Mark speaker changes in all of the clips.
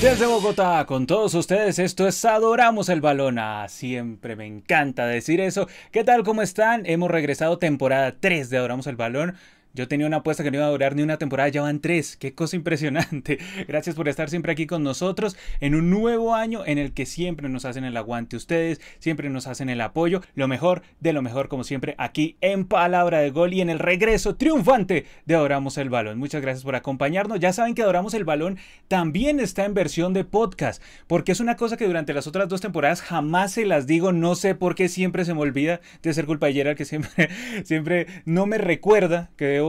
Speaker 1: Desde Bogotá, con todos ustedes, esto es Adoramos el Balón. Ah, siempre me encanta decir eso. ¿Qué tal? ¿Cómo están? Hemos regresado temporada 3 de Adoramos el Balón. Yo tenía una apuesta que no iba a durar ni una temporada, ya van tres. Qué cosa impresionante. Gracias por estar siempre aquí con nosotros en un nuevo año en el que siempre nos hacen el aguante ustedes, siempre nos hacen el apoyo. Lo mejor de lo mejor, como siempre, aquí en Palabra de Gol y en el regreso triunfante de Adoramos el Balón. Muchas gracias por acompañarnos. Ya saben que Adoramos el Balón también está en versión de podcast, porque es una cosa que durante las otras dos temporadas jamás se las digo. No sé por qué siempre se me olvida de ser culpa de Gerard, que siempre, siempre no me recuerda que debo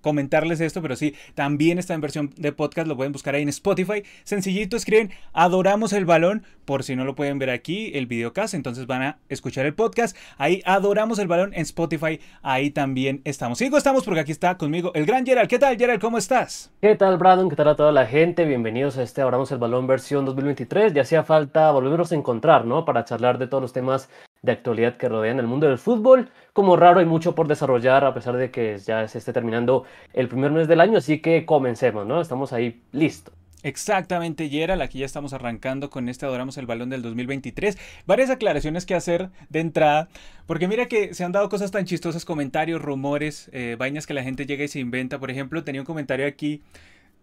Speaker 1: comentarles esto, pero sí, también está en versión de podcast, lo pueden buscar ahí en Spotify. Sencillito, escriben Adoramos el balón, por si no lo pueden ver aquí, el videocast, entonces van a escuchar el podcast. Ahí Adoramos el balón en Spotify, ahí también estamos. Sigo, estamos porque aquí está conmigo el gran Gerald. ¿Qué tal, Gerald? ¿Cómo estás?
Speaker 2: ¿Qué tal, Brandon? ¿Qué tal a toda la gente? Bienvenidos a este Adoramos el balón versión 2023. Ya hacía falta volvernos a encontrar, ¿no? Para charlar de todos los temas de actualidad que rodean el mundo del fútbol. Como raro, hay mucho por desarrollar a pesar de que ya se esté terminando el primer mes del año, así que comencemos, ¿no? Estamos ahí listos.
Speaker 1: Exactamente, Gerald. Aquí ya estamos arrancando con este Adoramos el Balón del 2023. Varias aclaraciones que hacer de entrada, porque mira que se han dado cosas tan chistosas, comentarios, rumores, eh, vainas que la gente llega y se inventa. Por ejemplo, tenía un comentario aquí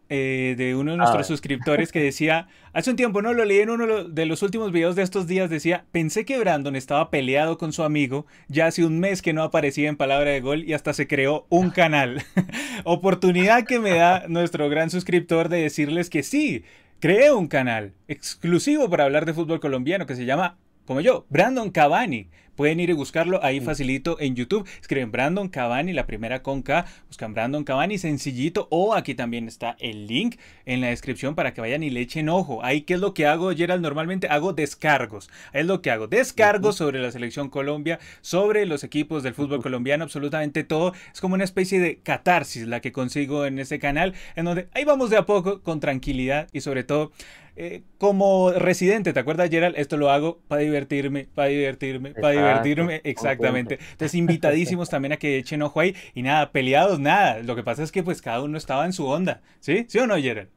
Speaker 1: eh, de uno de nuestros suscriptores que decía, hace un tiempo, no lo leí en uno de los últimos videos de estos días, decía, pensé que Brandon estaba peleado con su amigo, ya hace un mes que no aparecía en Palabra de Gol y hasta se creó un canal. Oportunidad que me da nuestro gran suscriptor de decirles que sí, creé un canal exclusivo para hablar de fútbol colombiano que se llama como yo, Brandon Cavani. Pueden ir y buscarlo ahí facilito en YouTube. Escriben Brandon Cavani, la primera con K. Buscan Brandon Cavani, sencillito. O aquí también está el link en la descripción para que vayan y le echen ojo. Ahí, ¿qué es lo que hago, Gerald? Normalmente hago descargos. Es lo que hago. Descargos sobre la selección Colombia, sobre los equipos del fútbol colombiano, absolutamente todo. Es como una especie de catarsis la que consigo en este canal, en donde ahí vamos de a poco, con tranquilidad y sobre todo eh, como residente, ¿te acuerdas, Gerald? Esto lo hago para divertirme, para divertirme, para divertirme. Exactamente. Entonces, invitadísimos también a que echen ojo ahí. Y nada, peleados, nada. Lo que pasa es que pues cada uno estaba en su onda. ¿Sí? ¿Sí o no, Gerald?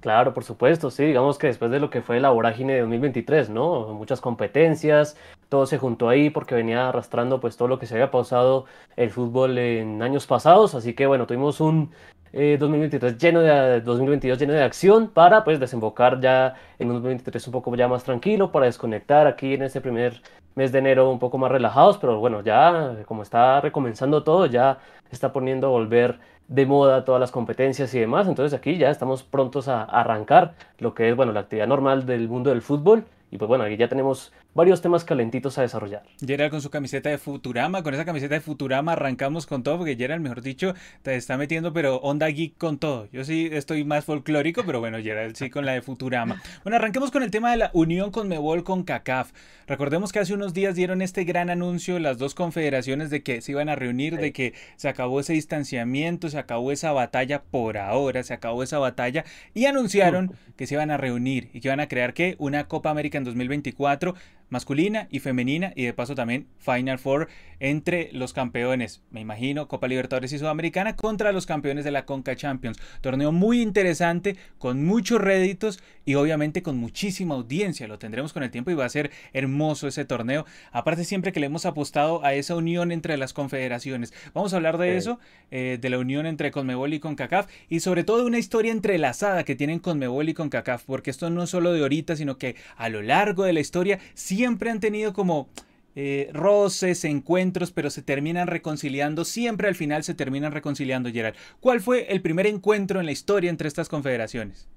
Speaker 2: Claro, por supuesto, sí, digamos que después de lo que fue la vorágine de 2023, ¿no? Muchas competencias, todo se juntó ahí porque venía arrastrando pues todo lo que se había pausado el fútbol en años pasados, así que bueno, tuvimos un 2023 eh, lleno de 2022 lleno de acción para pues desembocar ya en un 2023 un poco ya más tranquilo para desconectar aquí en este primer mes de enero un poco más relajados pero bueno ya como está recomenzando todo ya está poniendo a volver de moda todas las competencias y demás. Entonces aquí ya estamos prontos a arrancar lo que es bueno la actividad normal del mundo del fútbol. Y pues bueno, aquí ya tenemos varios temas calentitos a desarrollar.
Speaker 1: Gerald con su camiseta de Futurama, con esa camiseta de Futurama arrancamos con todo, porque Gerald, mejor dicho, te está metiendo, pero onda geek con todo. Yo sí estoy más folclórico, pero bueno, Gerald sí con la de Futurama. Bueno, arranquemos con el tema de la unión con Mebol con CACAF. Recordemos que hace unos días dieron este gran anuncio las dos confederaciones de que se iban a reunir, de que se acabó ese distanciamiento, se acabó esa batalla por ahora, se acabó esa batalla y anunciaron que se iban a reunir y que iban a crear que una Copa América en 2024 masculina y femenina y de paso también Final Four entre los campeones, me imagino, Copa Libertadores y Sudamericana contra los campeones de la Conca Champions. Torneo muy interesante, con muchos réditos y obviamente con muchísima audiencia. Lo tendremos con el tiempo y va a ser hermoso ese torneo. Aparte siempre que le hemos apostado a esa unión entre las confederaciones. Vamos a hablar de eso, eh, de la unión entre Conmebol y CONCACAF y sobre todo de una historia entrelazada que tienen Conmebol y CONCACAF, porque esto no es solo de ahorita, sino que a lo largo de la historia siempre han tenido como eh, roces, encuentros, pero se terminan reconciliando, siempre al final se terminan reconciliando, Gerald. ¿Cuál fue el primer encuentro en la historia entre estas confederaciones?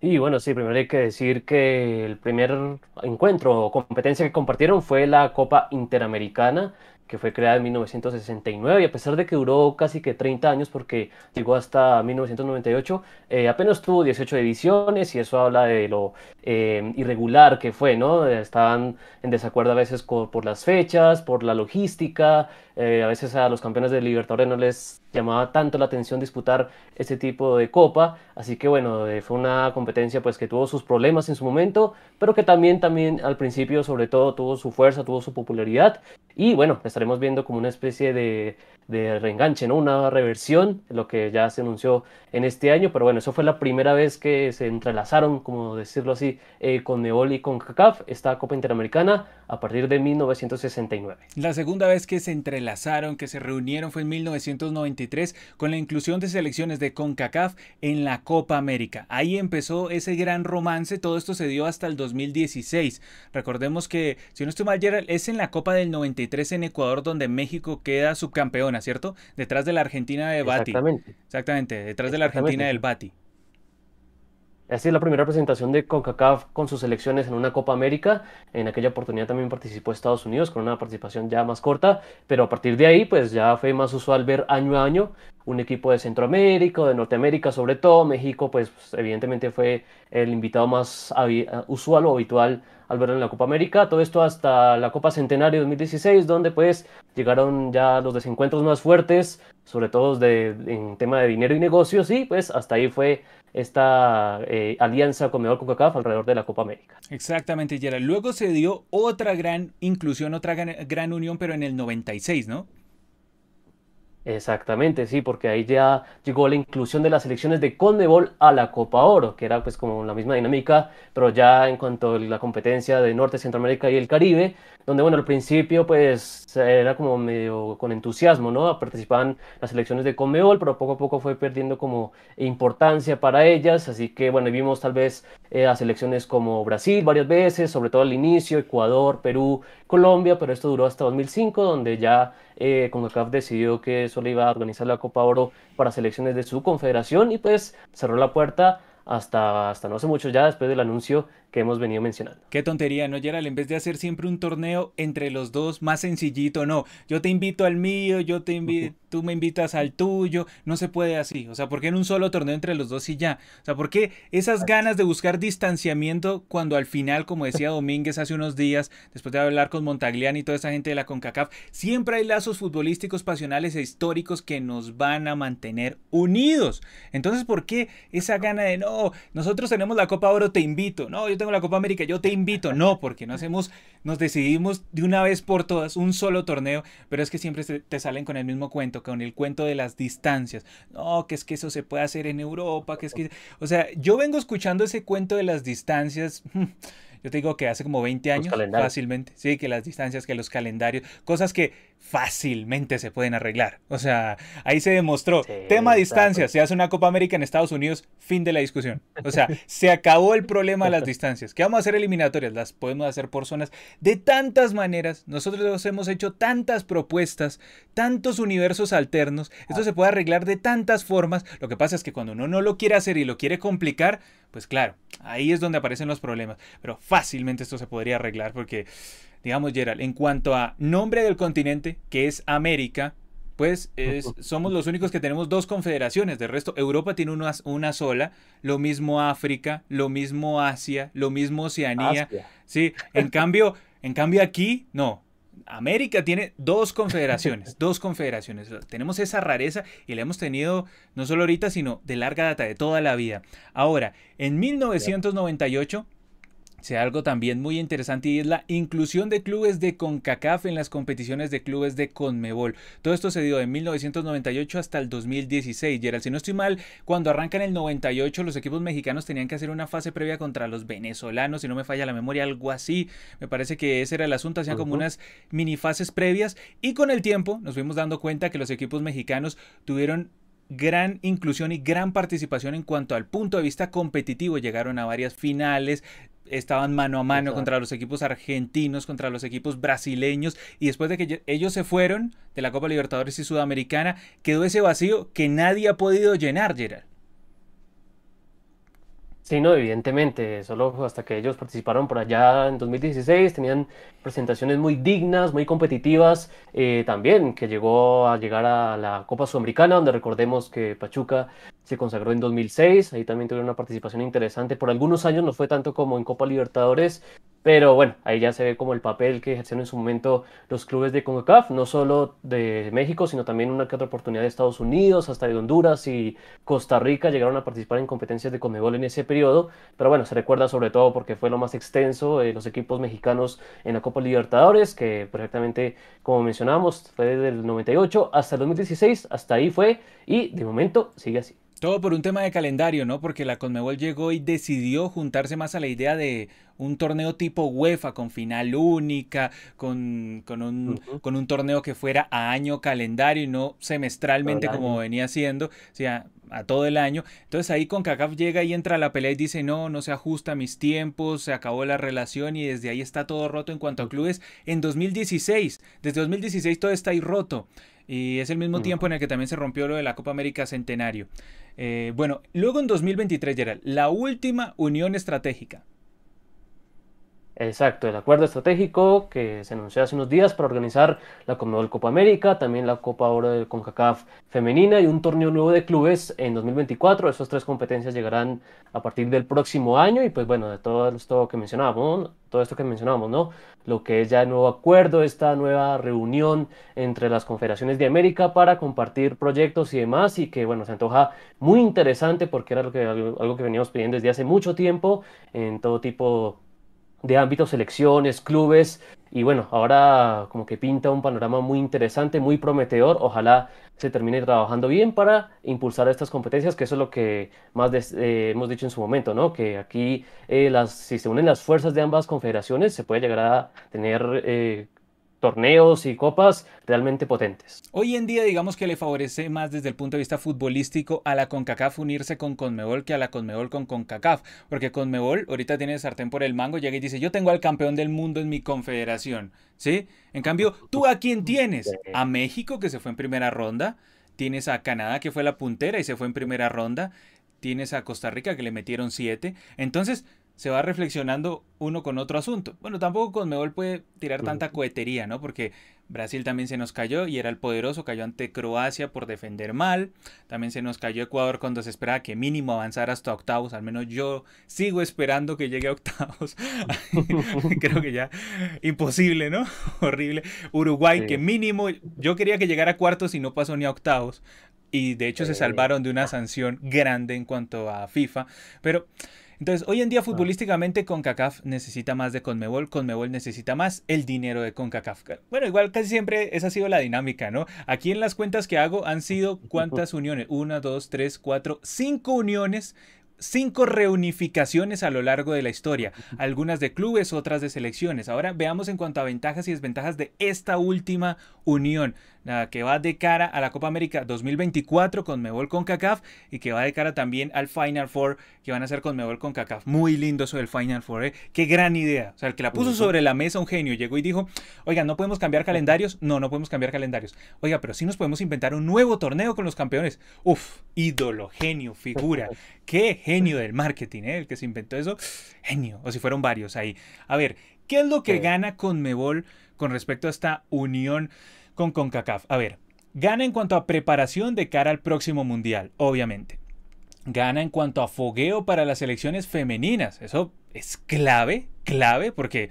Speaker 2: Y bueno, sí, primero hay que decir que el primer encuentro o competencia que compartieron fue la Copa Interamericana que fue creada en 1969 y a pesar de que duró casi que 30 años porque llegó hasta 1998, eh, apenas tuvo 18 ediciones y eso habla de lo eh, irregular que fue, ¿no? Estaban en desacuerdo a veces por las fechas, por la logística, eh, a veces a los campeones de Libertadores no les llamaba tanto la atención disputar este tipo de copa, así que bueno, fue una competencia pues que tuvo sus problemas en su momento, pero que también, también al principio sobre todo tuvo su fuerza, tuvo su popularidad y bueno, estaremos viendo como una especie de, de reenganche, ¿no? Una reversión, lo que ya se anunció en este año, pero bueno, eso fue la primera vez que se entrelazaron, como decirlo así, eh, con Nebol y con CACAF, esta Copa Interamericana, a partir de 1969.
Speaker 1: La segunda vez que se entrelazaron, que se reunieron fue en 1993 con la inclusión de selecciones de CONCACAF en la Copa América. Ahí empezó ese gran romance, todo esto se dio hasta el 2016. Recordemos que, si no estoy mal, Gerald, es en la Copa del 93 en Ecuador donde México queda subcampeona, ¿cierto? Detrás de la Argentina de Bati.
Speaker 2: Exactamente.
Speaker 1: Exactamente, detrás de la Argentina del Bati.
Speaker 2: Así es la primera presentación de CONCACAF con sus selecciones en una Copa América. En aquella oportunidad también participó Estados Unidos con una participación ya más corta, pero a partir de ahí pues ya fue más usual ver año a año un equipo de Centroamérica, de Norteamérica sobre todo. México pues evidentemente fue el invitado más usual o habitual al verlo en la Copa América. Todo esto hasta la Copa Centenario 2016, donde pues llegaron ya los desencuentros más fuertes, sobre todo en tema de dinero y negocios, y pues hasta ahí fue esta eh, alianza con Mejor CONCACAF alrededor de la Copa América.
Speaker 1: Exactamente, Gerald. Luego se dio otra gran inclusión, otra gran unión, pero en el 96, ¿no?
Speaker 2: Exactamente, sí, porque ahí ya llegó la inclusión de las selecciones de Conmebol a la Copa Oro, que era pues como la misma dinámica, pero ya en cuanto a la competencia de Norte, Centroamérica y el Caribe, donde bueno, al principio pues era como medio con entusiasmo, ¿no? Participaban las selecciones de Conmebol, pero poco a poco fue perdiendo como importancia para ellas, así que bueno, vimos tal vez eh, a selecciones como Brasil varias veces, sobre todo al inicio, Ecuador, Perú, Colombia, pero esto duró hasta 2005, donde ya eh, CONCACAF decidió que solo iba a organizar la Copa Oro para selecciones de su confederación y pues cerró la puerta hasta, hasta no hace mucho ya después del anuncio que hemos venido mencionando.
Speaker 1: Qué tontería, ¿no, Gerald? En vez de hacer siempre un torneo entre los dos más sencillito, no. Yo te invito al mío, yo te invito, tú me invitas al tuyo. No se puede así. O sea, ¿por qué en un solo torneo entre los dos y ya? O sea, ¿por qué esas ganas de buscar distanciamiento cuando al final, como decía Domínguez hace unos días, después de hablar con Montagliani y toda esa gente de la CONCACAF, siempre hay lazos futbolísticos, pasionales e históricos que nos van a mantener unidos? Entonces, ¿por qué esa gana de no, nosotros tenemos la Copa Oro, te invito? No, yo tengo la Copa América, yo te invito. No, porque no hacemos, nos decidimos de una vez por todas un solo torneo, pero es que siempre te salen con el mismo cuento, con el cuento de las distancias. No, que es que eso se puede hacer en Europa, que es que... O sea, yo vengo escuchando ese cuento de las distancias. Yo te digo que hace como 20 años, fácilmente. Sí, que las distancias, que los calendarios, cosas que fácilmente se pueden arreglar. O sea, ahí se demostró. Tema distancia, se hace una Copa América en Estados Unidos, fin de la discusión. O sea, se acabó el problema de las distancias. ¿Qué vamos a hacer eliminatorias? Las podemos hacer por zonas de tantas maneras. Nosotros hemos hecho tantas propuestas, tantos universos alternos. Esto se puede arreglar de tantas formas. Lo que pasa es que cuando uno no lo quiere hacer y lo quiere complicar, pues claro, ahí es donde aparecen los problemas. Pero fácilmente esto se podría arreglar porque digamos, Gerald, en cuanto a nombre del continente, que es América, pues somos los únicos que tenemos dos confederaciones. De resto, Europa tiene una, una, sola, lo mismo África, lo mismo Asia, lo mismo Oceanía. Sí, en cambio, en cambio aquí, no. América tiene dos confederaciones, dos confederaciones. Tenemos esa rareza y la hemos tenido no solo ahorita, sino de larga data, de toda la vida. Ahora, en 1998 sea algo también muy interesante y es la inclusión de clubes de CONCACAF en las competiciones de clubes de CONMEBOL. Todo esto se dio de 1998 hasta el 2016. Gerald, si no estoy mal, cuando arranca en el 98 los equipos mexicanos tenían que hacer una fase previa contra los venezolanos, si no me falla la memoria, algo así. Me parece que ese era el asunto, hacían como unas mini fases previas y con el tiempo nos fuimos dando cuenta que los equipos mexicanos tuvieron gran inclusión y gran participación en cuanto al punto de vista competitivo. Llegaron a varias finales, estaban mano a mano contra los equipos argentinos, contra los equipos brasileños, y después de que ellos se fueron de la Copa Libertadores y Sudamericana, quedó ese vacío que nadie ha podido llenar, Gerard.
Speaker 2: Sí, no, evidentemente, solo hasta que ellos participaron por allá en 2016, tenían presentaciones muy dignas, muy competitivas, eh, también que llegó a llegar a la Copa Sudamericana, donde recordemos que Pachuca se consagró en 2006, ahí también tuvieron una participación interesante, por algunos años no fue tanto como en Copa Libertadores, Pero bueno, ahí ya se ve como el papel que ejercieron en su momento los clubes de CONCACAF, no solo de México, sino también una que otra oportunidad de Estados Unidos, hasta de Honduras y Costa Rica llegaron a participar en competencias de CONMEBOL en ese periodo. Pero bueno, se recuerda sobre todo porque fue lo más extenso de los equipos mexicanos en la Copa Libertadores, que perfectamente, como mencionamos, fue desde el 98 hasta el 2016, hasta ahí fue y de momento sigue así.
Speaker 1: Todo por un tema de calendario, ¿no? Porque la Conmebol llegó y decidió juntarse más a la idea de un torneo tipo UEFA con final única, con, con, un, con un, torneo que fuera a año calendario y no semestralmente como venía siendo, o sea, a todo el año. Entonces ahí con CACAF llega y entra a la pelea y dice, no, no se ajusta a mis tiempos, se acabó la relación y desde ahí está todo roto en cuanto a clubes. En 2016, desde 2016 todo está ahí roto. Y es el mismo tiempo en el que también se rompió lo de la Copa América Centenario. Eh, bueno, luego en 2023, Gerald, la última unión estratégica.
Speaker 2: Exacto, el acuerdo estratégico que se anunció hace unos días para organizar la Conmebol Copa América, también la Copa Oro de CONCACAF femenina y un torneo nuevo de clubes en 2024. Esas tres competencias llegarán a partir del próximo año y pues bueno, de todo esto que mencionábamos, todo esto que mencionábamos, ¿no? Lo que es ya el nuevo acuerdo, esta nueva reunión entre las confederaciones de América para compartir proyectos y demás y que bueno, se antoja muy interesante porque era que, algo que veníamos pidiendo desde hace mucho tiempo en todo tipo de ámbitos, selecciones, clubes. Y bueno, ahora como que pinta un panorama muy interesante, muy prometedor. Ojalá se termine trabajando bien para impulsar estas competencias, que eso es lo que más eh, hemos dicho en su momento, ¿no? Que aquí, eh, las, si se unen las fuerzas de ambas confederaciones, se puede llegar a tener eh, torneos y copas realmente potentes.
Speaker 1: Hoy en día digamos que le favorece más desde el punto de vista futbolístico a la CONCACAF unirse con CONMEBOL que a la CONMEBOL con CONCACAF, porque CONMEBOL ahorita tiene sartén por el mango, llega y dice, yo tengo al campeón del mundo en mi confederación, ¿sí? En cambio, ¿tú a quién tienes? A México que se fue en primera ronda, tienes a Canadá que fue la puntera y se fue en primera ronda, tienes a Costa Rica que le metieron siete, entonces se va reflexionando uno con otro asunto. Bueno, tampoco Conmebol puede tirar tanta cohetería, ¿no? Porque Brasil también se nos cayó y era el poderoso, cayó ante Croacia por defender mal. También se nos cayó Ecuador cuando se esperaba que mínimo avanzara hasta octavos. Al menos yo sigo esperando que llegue a octavos. Creo que ya imposible, ¿no? Horrible. Uruguay, que mínimo, yo quería que llegara a cuartos y no pasó ni a octavos. Y de hecho se salvaron de una sanción grande en cuanto a FIFA. Pero entonces, hoy en día futbolísticamente CONCACAF necesita más de CONMEBOL, CONMEBOL necesita más el dinero de CONCACAF. Bueno, igual casi siempre esa ha sido la dinámica, ¿no? Aquí en las cuentas que hago han sido cuántas uniones, una, dos, tres, cuatro, cinco uniones cinco reunificaciones a lo largo de la historia, algunas de clubes, otras de selecciones. Ahora veamos en cuanto a ventajas y desventajas de esta última unión que va de cara a la Copa América 2024 con Mebol con CACAF y que va de cara también al Final Four que van a hacer con Mebol con CACAF. Muy lindo eso del Final Four, ¿eh? Qué gran idea. O sea, el que la puso sobre la mesa un genio llegó y dijo, oiga, ¿no podemos cambiar calendarios? No, no podemos cambiar calendarios. Oiga, pero sí nos podemos inventar un nuevo torneo con los campeones. Uf, ídolo, genio, figura. Qué genio del marketing, ¿eh? El que se inventó eso. Genio. O si fueron varios ahí. A ver, ¿qué es lo que gana con Mebol con respecto a esta unión? con CONCACAF. A ver, gana en cuanto a preparación de cara al próximo mundial, obviamente. Gana en cuanto a fogueo para las selecciones femeninas. Eso es clave, clave, porque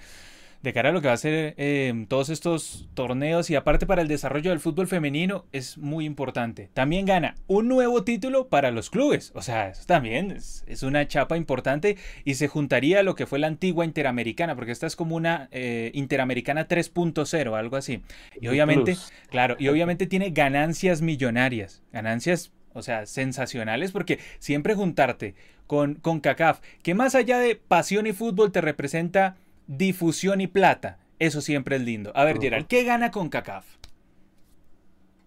Speaker 1: de cara a lo que va a ser em, todos estos torneos y aparte para el desarrollo del fútbol femenino es muy importante. También gana un nuevo título para los clubes, o sea, eso también es, una chapa importante y se juntaría a lo que fue la antigua Interamericana, porque esta es como una eh, Interamericana 3.0, algo así. Y obviamente, claro, y obviamente tiene ganancias millonarias, ganancias o sea, sensacionales porque siempre juntarte con, con CACAF, que más allá de pasión y fútbol te representa difusión y plata. Eso siempre es lindo. A ver, Gerald, ¿qué gana con CACAF?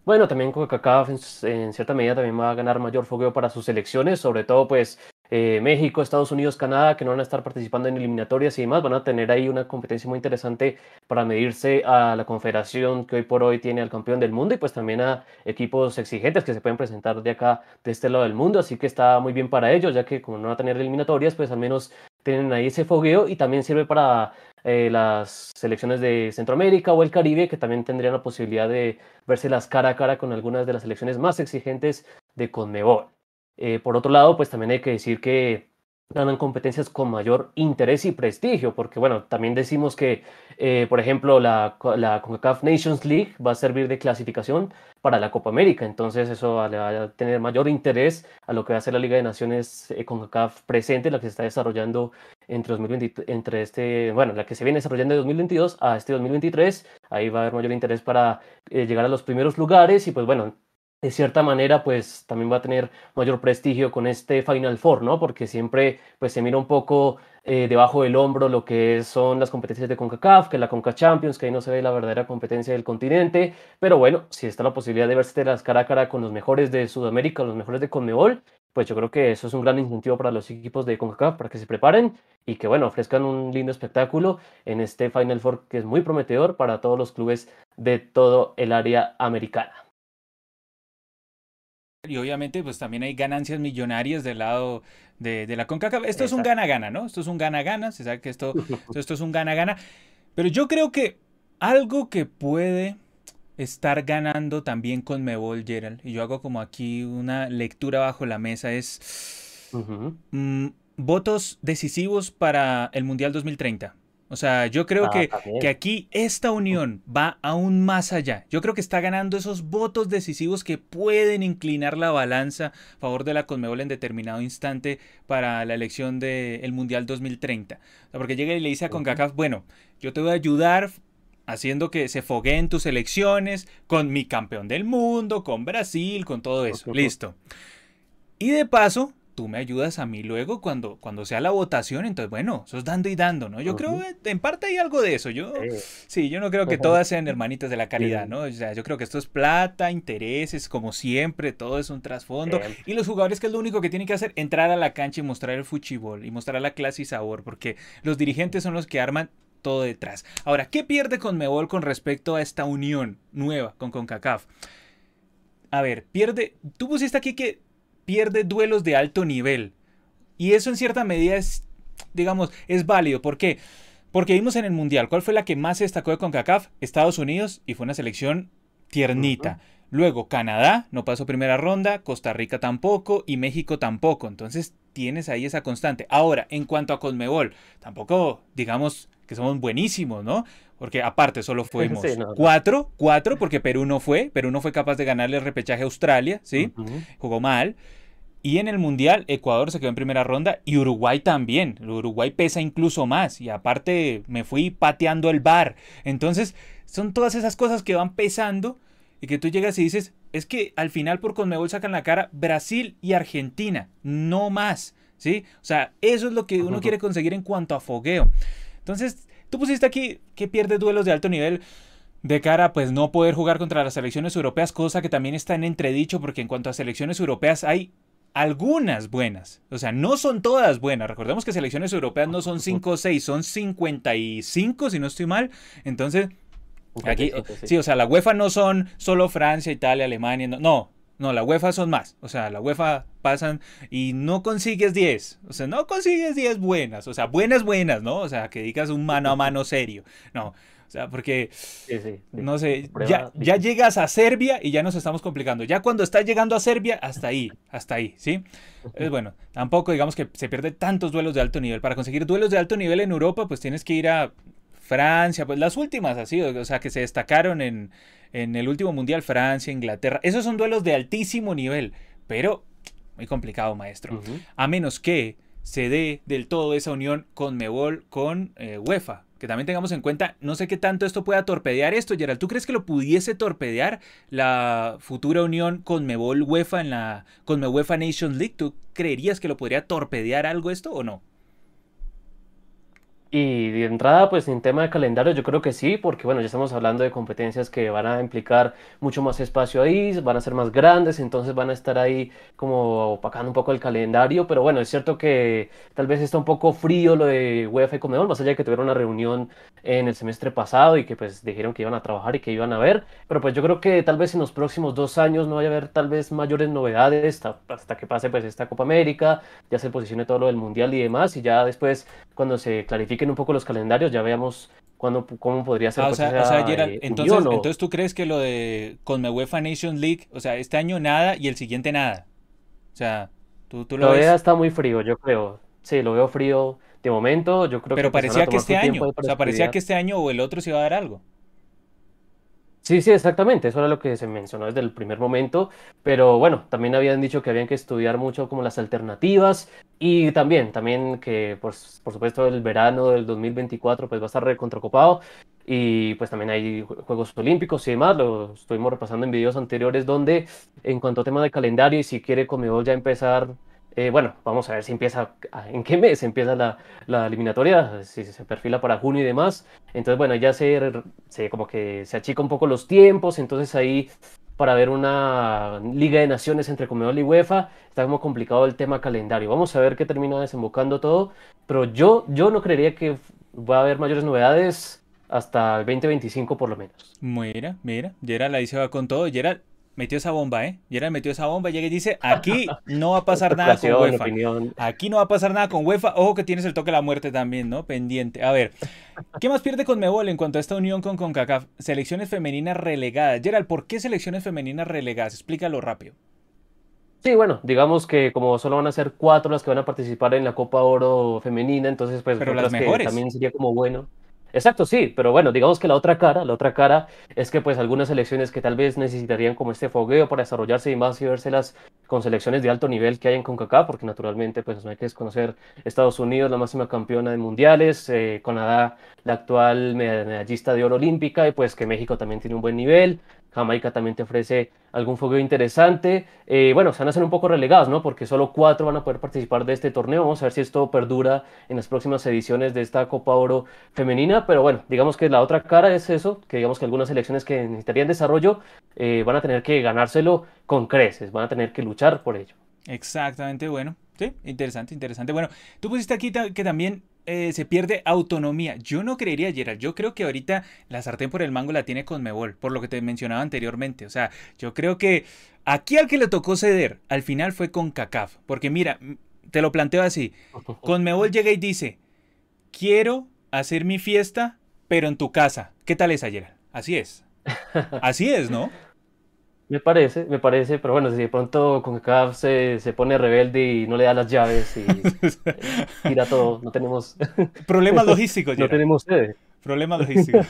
Speaker 2: Bueno, también con CACAF en, cierta medida también va a ganar mayor fogueo para sus elecciones, sobre todo pues eh, México, Estados Unidos, Canadá, que no van a estar participando en eliminatorias y demás, van a tener ahí una competencia muy interesante para medirse a la confederación que hoy por hoy tiene al campeón del mundo y pues también a equipos exigentes que se pueden presentar de acá, de este lado del mundo, así que está muy bien para ellos, ya que como no van a tener eliminatorias, pues al menos tienen ahí ese fogueo y también sirve para eh, las selecciones de Centroamérica o el Caribe, que también tendrían la posibilidad de verse las cara a cara con algunas de las selecciones más exigentes de Conmebol. Eh, por otro lado, pues también hay que decir que ganan competencias con mayor interés y prestigio, porque bueno, también decimos que, eh, por ejemplo, la, la CONCACAF Nations League va a servir de clasificación para la Copa América, entonces eso va a tener mayor interés a lo que va a ser la Liga de Naciones eh, CONCACAF presente, la que se está desarrollando entre 2020, entre este, bueno, la que se viene desarrollando de 2022 a este 2023, ahí va a haber mayor interés para eh, llegar a los primeros lugares y pues bueno, de cierta manera, pues también va a tener mayor prestigio con este Final Four, ¿no? Porque siempre, pues se mira un poco eh, debajo del hombro lo que son las competencias de CONCACAF, que la CONCA Champions, que ahí no se ve la verdadera competencia del continente, pero bueno, si está la posibilidad de verse las cara a cara con los mejores de Sudamérica, los mejores de CONMEBOL, pues yo creo que eso es un gran incentivo para los equipos de CONCACAF para que se preparen y que, bueno, ofrezcan un lindo espectáculo en este Final Four que es muy prometedor para todos los clubes de todo el área americana.
Speaker 1: Y obviamente, pues también hay ganancias millonarias del lado de, la CONCACAF. Esto es un gana-gana, ¿no? Esto es un gana-gana. Se sabe que esto, esto es un gana-gana. Pero yo creo que algo que puede estar ganando también con Mebol, Gerald, y yo hago como aquí una lectura bajo la mesa, es mm, votos decisivos para el Mundial 2030. O sea, yo creo ah, que, que, aquí esta unión va aún más allá. Yo creo que está ganando esos votos decisivos que pueden inclinar la balanza a favor de la Conmebol en determinado instante para la elección del Mundial 2030. O sea, porque llega y le dice a CONCACAF, bueno, yo te voy a ayudar haciendo que se fogueen tus elecciones con mi campeón del mundo, con Brasil, con todo eso. Listo. Y de paso, tú me ayudas a mí luego cuando, cuando sea la votación, entonces bueno, sos dando y dando, ¿no? Yo creo, en parte hay algo de eso, yo, sí, yo no creo que todas sean hermanitas de la caridad, ¿no? O sea, yo creo que esto es plata, intereses, como siempre, todo es un trasfondo, y los jugadores que es lo único que tienen que hacer, entrar a la cancha y mostrar el fuchibol, y mostrar la clase y sabor, porque los dirigentes son los que arman todo detrás. Ahora, ¿qué pierde con Mebol con respecto a esta unión nueva con CONCACAF? A ver, pierde, tú pusiste aquí que pierde duelos de alto nivel. Y eso en cierta medida es, digamos, es válido. ¿Por qué? Porque vimos en el Mundial, ¿cuál fue la que más se destacó de CONCACAF? Estados Unidos y fue una selección tiernita. Luego Canadá no pasó primera ronda, Costa Rica tampoco y México tampoco. Entonces tienes ahí esa constante. Ahora, en cuanto a Conmebol, tampoco digamos que somos buenísimos, ¿no? Porque aparte solo fuimos cuatro, cuatro, porque Perú no fue, Perú no fue capaz de ganarle el repechaje a Australia, ¿sí? Jugó mal. Y en el Mundial, Ecuador se quedó en primera ronda y Uruguay también. Uruguay pesa incluso más. Y aparte me fui pateando el bar. Entonces, son todas esas cosas que van pesando y que tú llegas y dices, es que al final por Conmebol sacan la cara Brasil y Argentina, no más. ¿Sí? O sea, eso es lo que uno quiere conseguir en cuanto a fogueo. Entonces, tú pusiste aquí que pierde duelos de alto nivel de cara a pues no poder jugar contra las selecciones europeas, cosa que también está en entredicho porque en cuanto a selecciones europeas hay algunas buenas. O sea, no son todas buenas. Recordemos que selecciones europeas no son 5 o 6, son 55, si no estoy mal. Entonces, aquí, sí, o sea, la UEFA no son solo Francia, Italia, Alemania, no, no, la UEFA son más. O sea, la UEFA pasan y no consigues 10. O sea, no consigues 10 buenas. O sea, buenas, buenas, ¿no? O sea, que digas un mano a mano serio. No. O sea, porque, no sé, ya, ya, llegas a Serbia y ya nos estamos complicando. Ya cuando estás llegando a Serbia, hasta ahí, hasta ahí, ¿sí? Es bueno, tampoco digamos que se pierde tantos duelos de alto nivel. Para conseguir duelos de alto nivel en Europa, pues tienes que ir a Francia, pues las últimas así, o sea, que se destacaron en, en el último mundial, Francia, Inglaterra. Esos son duelos de altísimo nivel, pero muy complicado, maestro. A menos que se dé del todo esa unión con Mebol, con eh, UEFA que también tengamos en cuenta, no sé qué tanto esto pueda torpedear esto, Gerald. ¿Tú crees que lo pudiese torpedear la futura unión con Mebol UEFA en la con UEFA Nations League? ¿Tú creerías que lo podría torpedear algo esto o no?
Speaker 2: Y de entrada, pues en tema de calendario, yo creo que sí, porque bueno, ya estamos hablando de competencias que van a implicar mucho más espacio ahí, van a ser más grandes, entonces van a estar ahí como opacando un poco el calendario, pero bueno, es cierto que tal vez está un poco frío lo de UEFA y Comedor, más allá de que tuvieron una reunión en el semestre pasado y que pues dijeron que iban a trabajar y que iban a ver, pero pues yo creo que tal vez en los próximos dos años no vaya a haber tal vez mayores novedades hasta, hasta que pase pues esta Copa América, ya se posicione todo lo del Mundial y demás, y ya después cuando se clarifique un poco los calendarios, ya veamos cuándo, cómo podría ser.
Speaker 1: Ah, o, pues, sea, eh, entonces, entonces tú crees que lo de con UEFA Nation League, o sea, este año nada y el siguiente nada. O sea, tú, tú lo
Speaker 2: Todavía está muy frío, yo creo. sí, lo veo frío de momento. Yo creo
Speaker 1: Pero
Speaker 2: que pues,
Speaker 1: parecía que este año, o sea, parecía que este año o el otro se iba a dar algo.
Speaker 2: Sí, sí, exactamente, eso era lo que se mencionó desde el primer momento, pero bueno, también habían dicho que habían que estudiar mucho como las alternativas y también, también que pues, por supuesto el verano del 2024 pues va a estar recontracopado y pues también hay jue- Juegos Olímpicos y demás, lo estuvimos repasando en videos anteriores donde en cuanto a tema de calendario y si quiere Conmebol ya empezar, eh, bueno, vamos a ver si empieza, en qué mes empieza la, eliminatoria, si se perfila para junio y demás. Entonces, bueno, ya se, se como que se achica un poco los tiempos, entonces ahí para ver una Liga de Naciones entre Conmebol y UEFA está como complicado el tema calendario. Vamos a ver qué termina desembocando todo, pero yo, yo no creería que va a haber mayores novedades hasta el 2025 por lo menos.
Speaker 1: Mira, mira, Gerald ahí se va con todo. Gerald metió esa bomba, ¿eh? Gerald metió esa bomba, llega y dice, aquí no va a pasar nada con UEFA.
Speaker 2: opinión.
Speaker 1: Aquí no va a pasar nada con UEFA. Ojo que tienes el toque de la muerte también, ¿no? Pendiente. A ver, ¿qué más pierde Conmebol en cuanto a esta unión con CONCACAF? Selecciones femeninas relegadas. Gerald, ¿por qué selecciones femeninas relegadas? Explícalo rápido.
Speaker 2: Sí, bueno, digamos que como solo van a ser cuatro las que van a participar en la Copa Oro femenina, entonces pues
Speaker 1: Pero las
Speaker 2: que
Speaker 1: mejores.
Speaker 2: también sería como bueno. Exacto, sí, pero bueno, digamos que la otra cara, la otra cara es que pues algunas selecciones que tal vez necesitarían como este fogueo para desarrollarse y más y vérselas con selecciones de alto nivel que hay en CONCACAF, porque naturalmente pues no hay que desconocer Estados Unidos, la máxima campeona de mundiales, eh, Canadá, la actual meda- medallista de oro olímpica, y pues que México también tiene un buen nivel, Jamaica también te ofrece algún fogueo interesante. Eh, bueno, se van a hacer un poco relegados, ¿no? Porque solo cuatro van a poder participar de este torneo. Vamos a ver si esto perdura en las próximas ediciones de esta Copa Oro femenina. Pero bueno, digamos que la otra cara es eso, que digamos que algunas selecciones que necesitarían desarrollo eh, van a tener que ganárselo con creces, van a tener que luchar por ello.
Speaker 1: Exactamente, bueno. Sí, interesante, interesante. Bueno, tú pusiste aquí que también eh, se pierde autonomía. Yo no creería, Gerald. Yo creo que ahorita la sartén por el mango la tiene Conmebol, por lo que te mencionaba anteriormente. O sea, yo creo que aquí al que le tocó ceder al final fue con CACAF. Porque mira, te lo planteo así. Conmebol llega y dice, quiero hacer mi fiesta, pero en tu casa. ¿Qué tal es, Gerald? Así es. Así es, ¿no?
Speaker 2: Me parece, me parece, pero bueno, si de pronto CONCACAF se, se pone rebelde y no le da las llaves y eh, tira todo, no tenemos,
Speaker 1: Problemas logísticos,
Speaker 2: no tenemos sede.
Speaker 1: Problemas logísticos.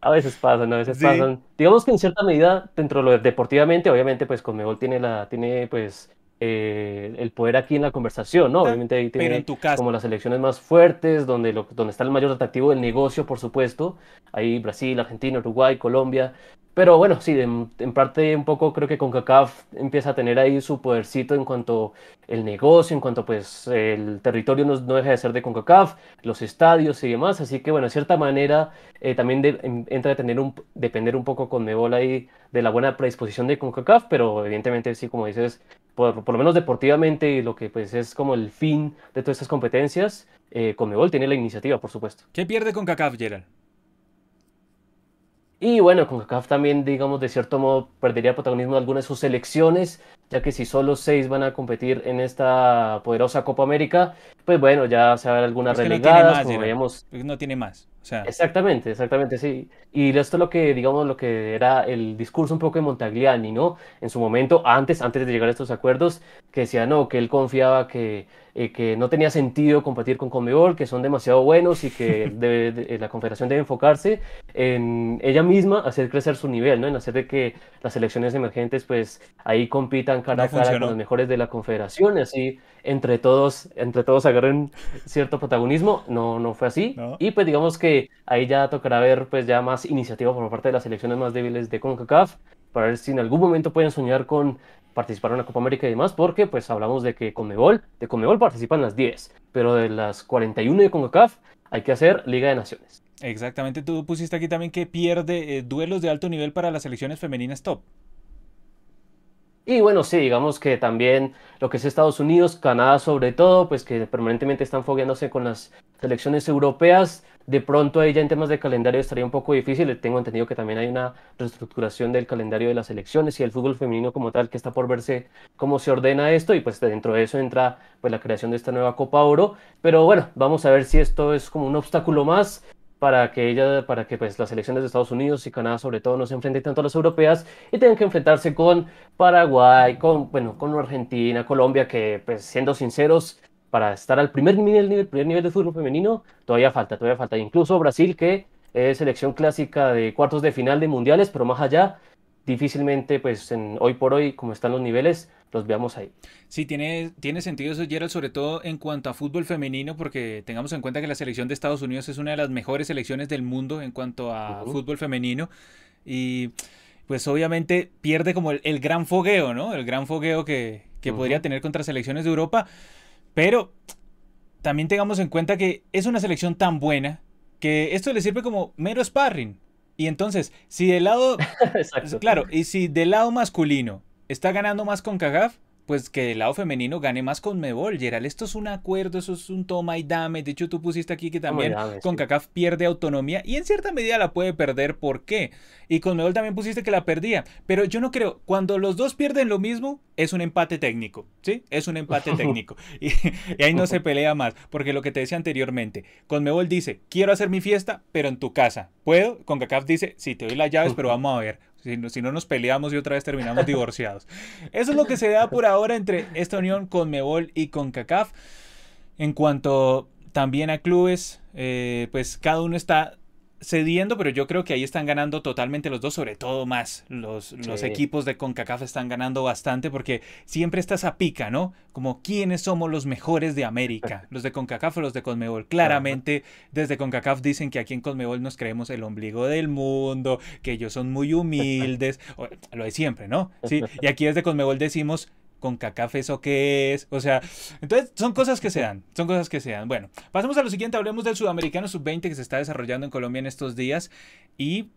Speaker 2: A veces pasan, a veces
Speaker 1: Sí.
Speaker 2: pasan. Digamos que en cierta medida, dentro de lo de deportivamente, obviamente, pues Conmebol tiene la, tiene pues eh, el poder aquí en la conversación, ¿no?
Speaker 1: Ah,
Speaker 2: Obviamente ahí
Speaker 1: pero en
Speaker 2: tiene
Speaker 1: tu
Speaker 2: como las elecciones más fuertes, donde, lo, donde está el mayor atractivo del negocio, por supuesto. Ahí Brasil, Argentina, Uruguay, Colombia. Pero bueno, sí, en, en parte un poco creo que CONCACAF empieza a tener ahí su podercito en cuanto el negocio, en cuanto pues el territorio no, no deja de ser de CONCACAF, los estadios y demás. Así que bueno, de cierta manera eh, también de- en- entra a tener un, depender un poco con Mebol ahí de la buena predisposición de CONCACAF, pero evidentemente sí, como dices, por, por lo menos deportivamente y lo que pues es como el fin de todas estas competencias, eh, Conmebol tiene la iniciativa, por supuesto.
Speaker 1: ¿Qué pierde con CACAF, Gerald?
Speaker 2: Y bueno, CONCACAF también, digamos, de cierto modo perdería protagonismo de algunas de sus selecciones, ya que si solo seis van a competir en esta poderosa Copa América, pues bueno, ya se va a ver algunas
Speaker 1: Es que no tiene
Speaker 2: relegadas,
Speaker 1: más,
Speaker 2: veíamos.
Speaker 1: No tiene más. O sea,
Speaker 2: Exactamente, exactamente, sí. Y esto es lo que, digamos, lo que era el discurso un poco de Montagliani, ¿no? En su momento, antes, antes de llegar a estos acuerdos, que decía, no, que él confiaba que, eh, que no tenía sentido competir con Conmebol, que son demasiado buenos y que debe- de- la Confederación debe enfocarse en ella misma, hacer crecer su nivel, ¿no? En hacer de que las selecciones emergentes, pues, ahí compitan cara
Speaker 1: No
Speaker 2: a cara con los mejores de la Confederación, así entre todos, entre todos agarren cierto protagonismo. No, no fue así.
Speaker 1: No.
Speaker 2: Y pues digamos que ahí ya tocará ver pues ya más iniciativa por parte de las selecciones más débiles de CONCACAF para ver si en algún momento pueden soñar con participar en la Copa América y demás, porque pues hablamos de que Conmebol, de Conmebol participan las 10, pero de las 41 de CONCACAF hay que hacer Liga de Naciones.
Speaker 1: exactamente. Tú pusiste aquí también que pierde eh, duelos de alto nivel para las selecciones femeninas top.
Speaker 2: Y bueno, sí, digamos que también lo que es Estados Unidos, Canadá sobre todo, pues que permanentemente están fogueándose con las selecciones europeas. De pronto ahí ya en temas de calendario estaría un poco difícil. Tengo entendido que también hay una reestructuración del calendario de las selecciones y el fútbol femenino como tal, que está por verse cómo se ordena esto. Y pues dentro de eso entra pues la creación de esta nueva Copa Oro. Pero bueno, vamos a ver si esto es como un obstáculo más para que ella, para que pues las selecciones de Estados Unidos y Canadá sobre todo no se enfrenten tanto a las europeas y tengan que enfrentarse con Paraguay, con bueno, con Argentina, Colombia, que pues siendo sinceros, para estar al primer nivel, nivel, primer nivel de fútbol femenino, todavía falta, todavía falta. Incluso Brasil, que es selección clásica de cuartos de final de mundiales, pero más allá, difícilmente, pues en, hoy por hoy, como están los niveles, los veamos ahí.
Speaker 1: Sí, tiene, tiene sentido eso, Gerald, sobre todo en cuanto a fútbol femenino, porque tengamos en cuenta que la selección de Estados Unidos es una de las mejores selecciones del mundo en cuanto a fútbol femenino. Y pues obviamente pierde como el, gran fogueo, ¿no? El gran fogueo que, podría tener contra selecciones de Europa. Pero también tengamos en cuenta que es una selección tan buena que esto le sirve como mero sparring. Y entonces, si del lado. Claro, y si del lado masculino está ganando más con Cagaf, pues que el lado femenino gane más con Mebol, Gerald. Esto es un acuerdo, eso es un toma y dame. De hecho, tú pusiste aquí que también con CACAF pierde autonomía y en cierta medida la puede perder. ¿Por qué? Y con Mebol también pusiste que la perdía. Pero yo no creo, cuando los dos pierden lo mismo, es un empate técnico. ¿Sí? Es un empate técnico. Y, ahí no se pelea más. Porque lo que te decía anteriormente, con Mebol dice, quiero hacer mi fiesta, pero en tu casa. ¿Puedo? Con CACAF dice, sí, te doy las llaves, pero vamos a ver. Si no, nos peleamos y otra vez terminamos divorciados. Eso es lo que se da por ahora entre esta unión con Mebol y con CACAF. En cuanto también a clubes, eh, pues cada uno está cediendo, pero yo creo que ahí están ganando totalmente los dos, sobre todo más. Los, los equipos de CONCACAF están ganando bastante porque siempre está esa pica, ¿no? Como quiénes somos los mejores de América, los de CONCACAF o los de CONMEBOL. Claramente, desde CONCACAF dicen que aquí en CONMEBOL nos creemos el ombligo del mundo, que ellos son muy humildes, lo de siempre, ¿no? Sí, y aquí desde CONMEBOL decimos con CACAF eso qué es. O sea, entonces son cosas que se dan, son cosas que se dan. Bueno, pasemos a lo siguiente, hablemos del Sudamericano Sub-20 que se está desarrollando en Colombia en estos días y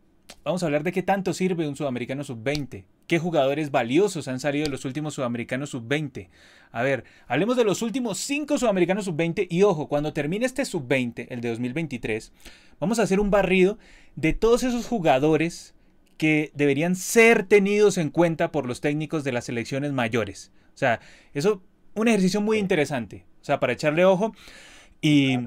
Speaker 1: vamos a hablar de qué tanto sirve un Sudamericano Sub-20. ¿Qué jugadores valiosos han salido de los últimos Sudamericanos Sub-20? A ver, hablemos de los últimos cinco Sudamericanos Sub-20 y ojo, cuando termine este Sub-20, el de 2023, vamos a hacer un barrido de todos esos jugadores que deberían ser tenidos en cuenta por los técnicos de las selecciones mayores. O sea, eso, un ejercicio muy interesante. O sea, para echarle ojo y,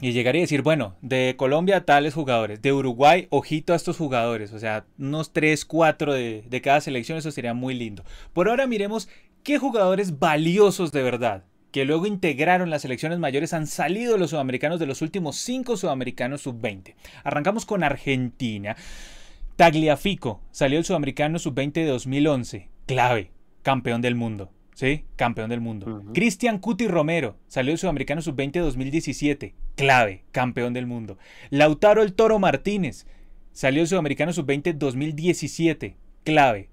Speaker 1: y llegar y decir, bueno, de Colombia tales jugadores, de Uruguay, ojito a estos jugadores. O sea, unos 3, 4 de, de cada selección, eso sería muy lindo. Por ahora miremos qué jugadores valiosos de verdad que luego integraron las selecciones mayores han salido los sudamericanos de los últimos 5 sudamericanos sub-20. Arrancamos con Argentina. Tagliafico salió el sudamericano sub-20 de 2011. Clave, campeón del mundo. ¿Sí? Campeón del mundo. Cristian Cuti Romero salió el sudamericano sub-20 de 2017. Clave, campeón del mundo. Lautaro El Toro Martínez salió el sudamericano sub-20 2017. Clave.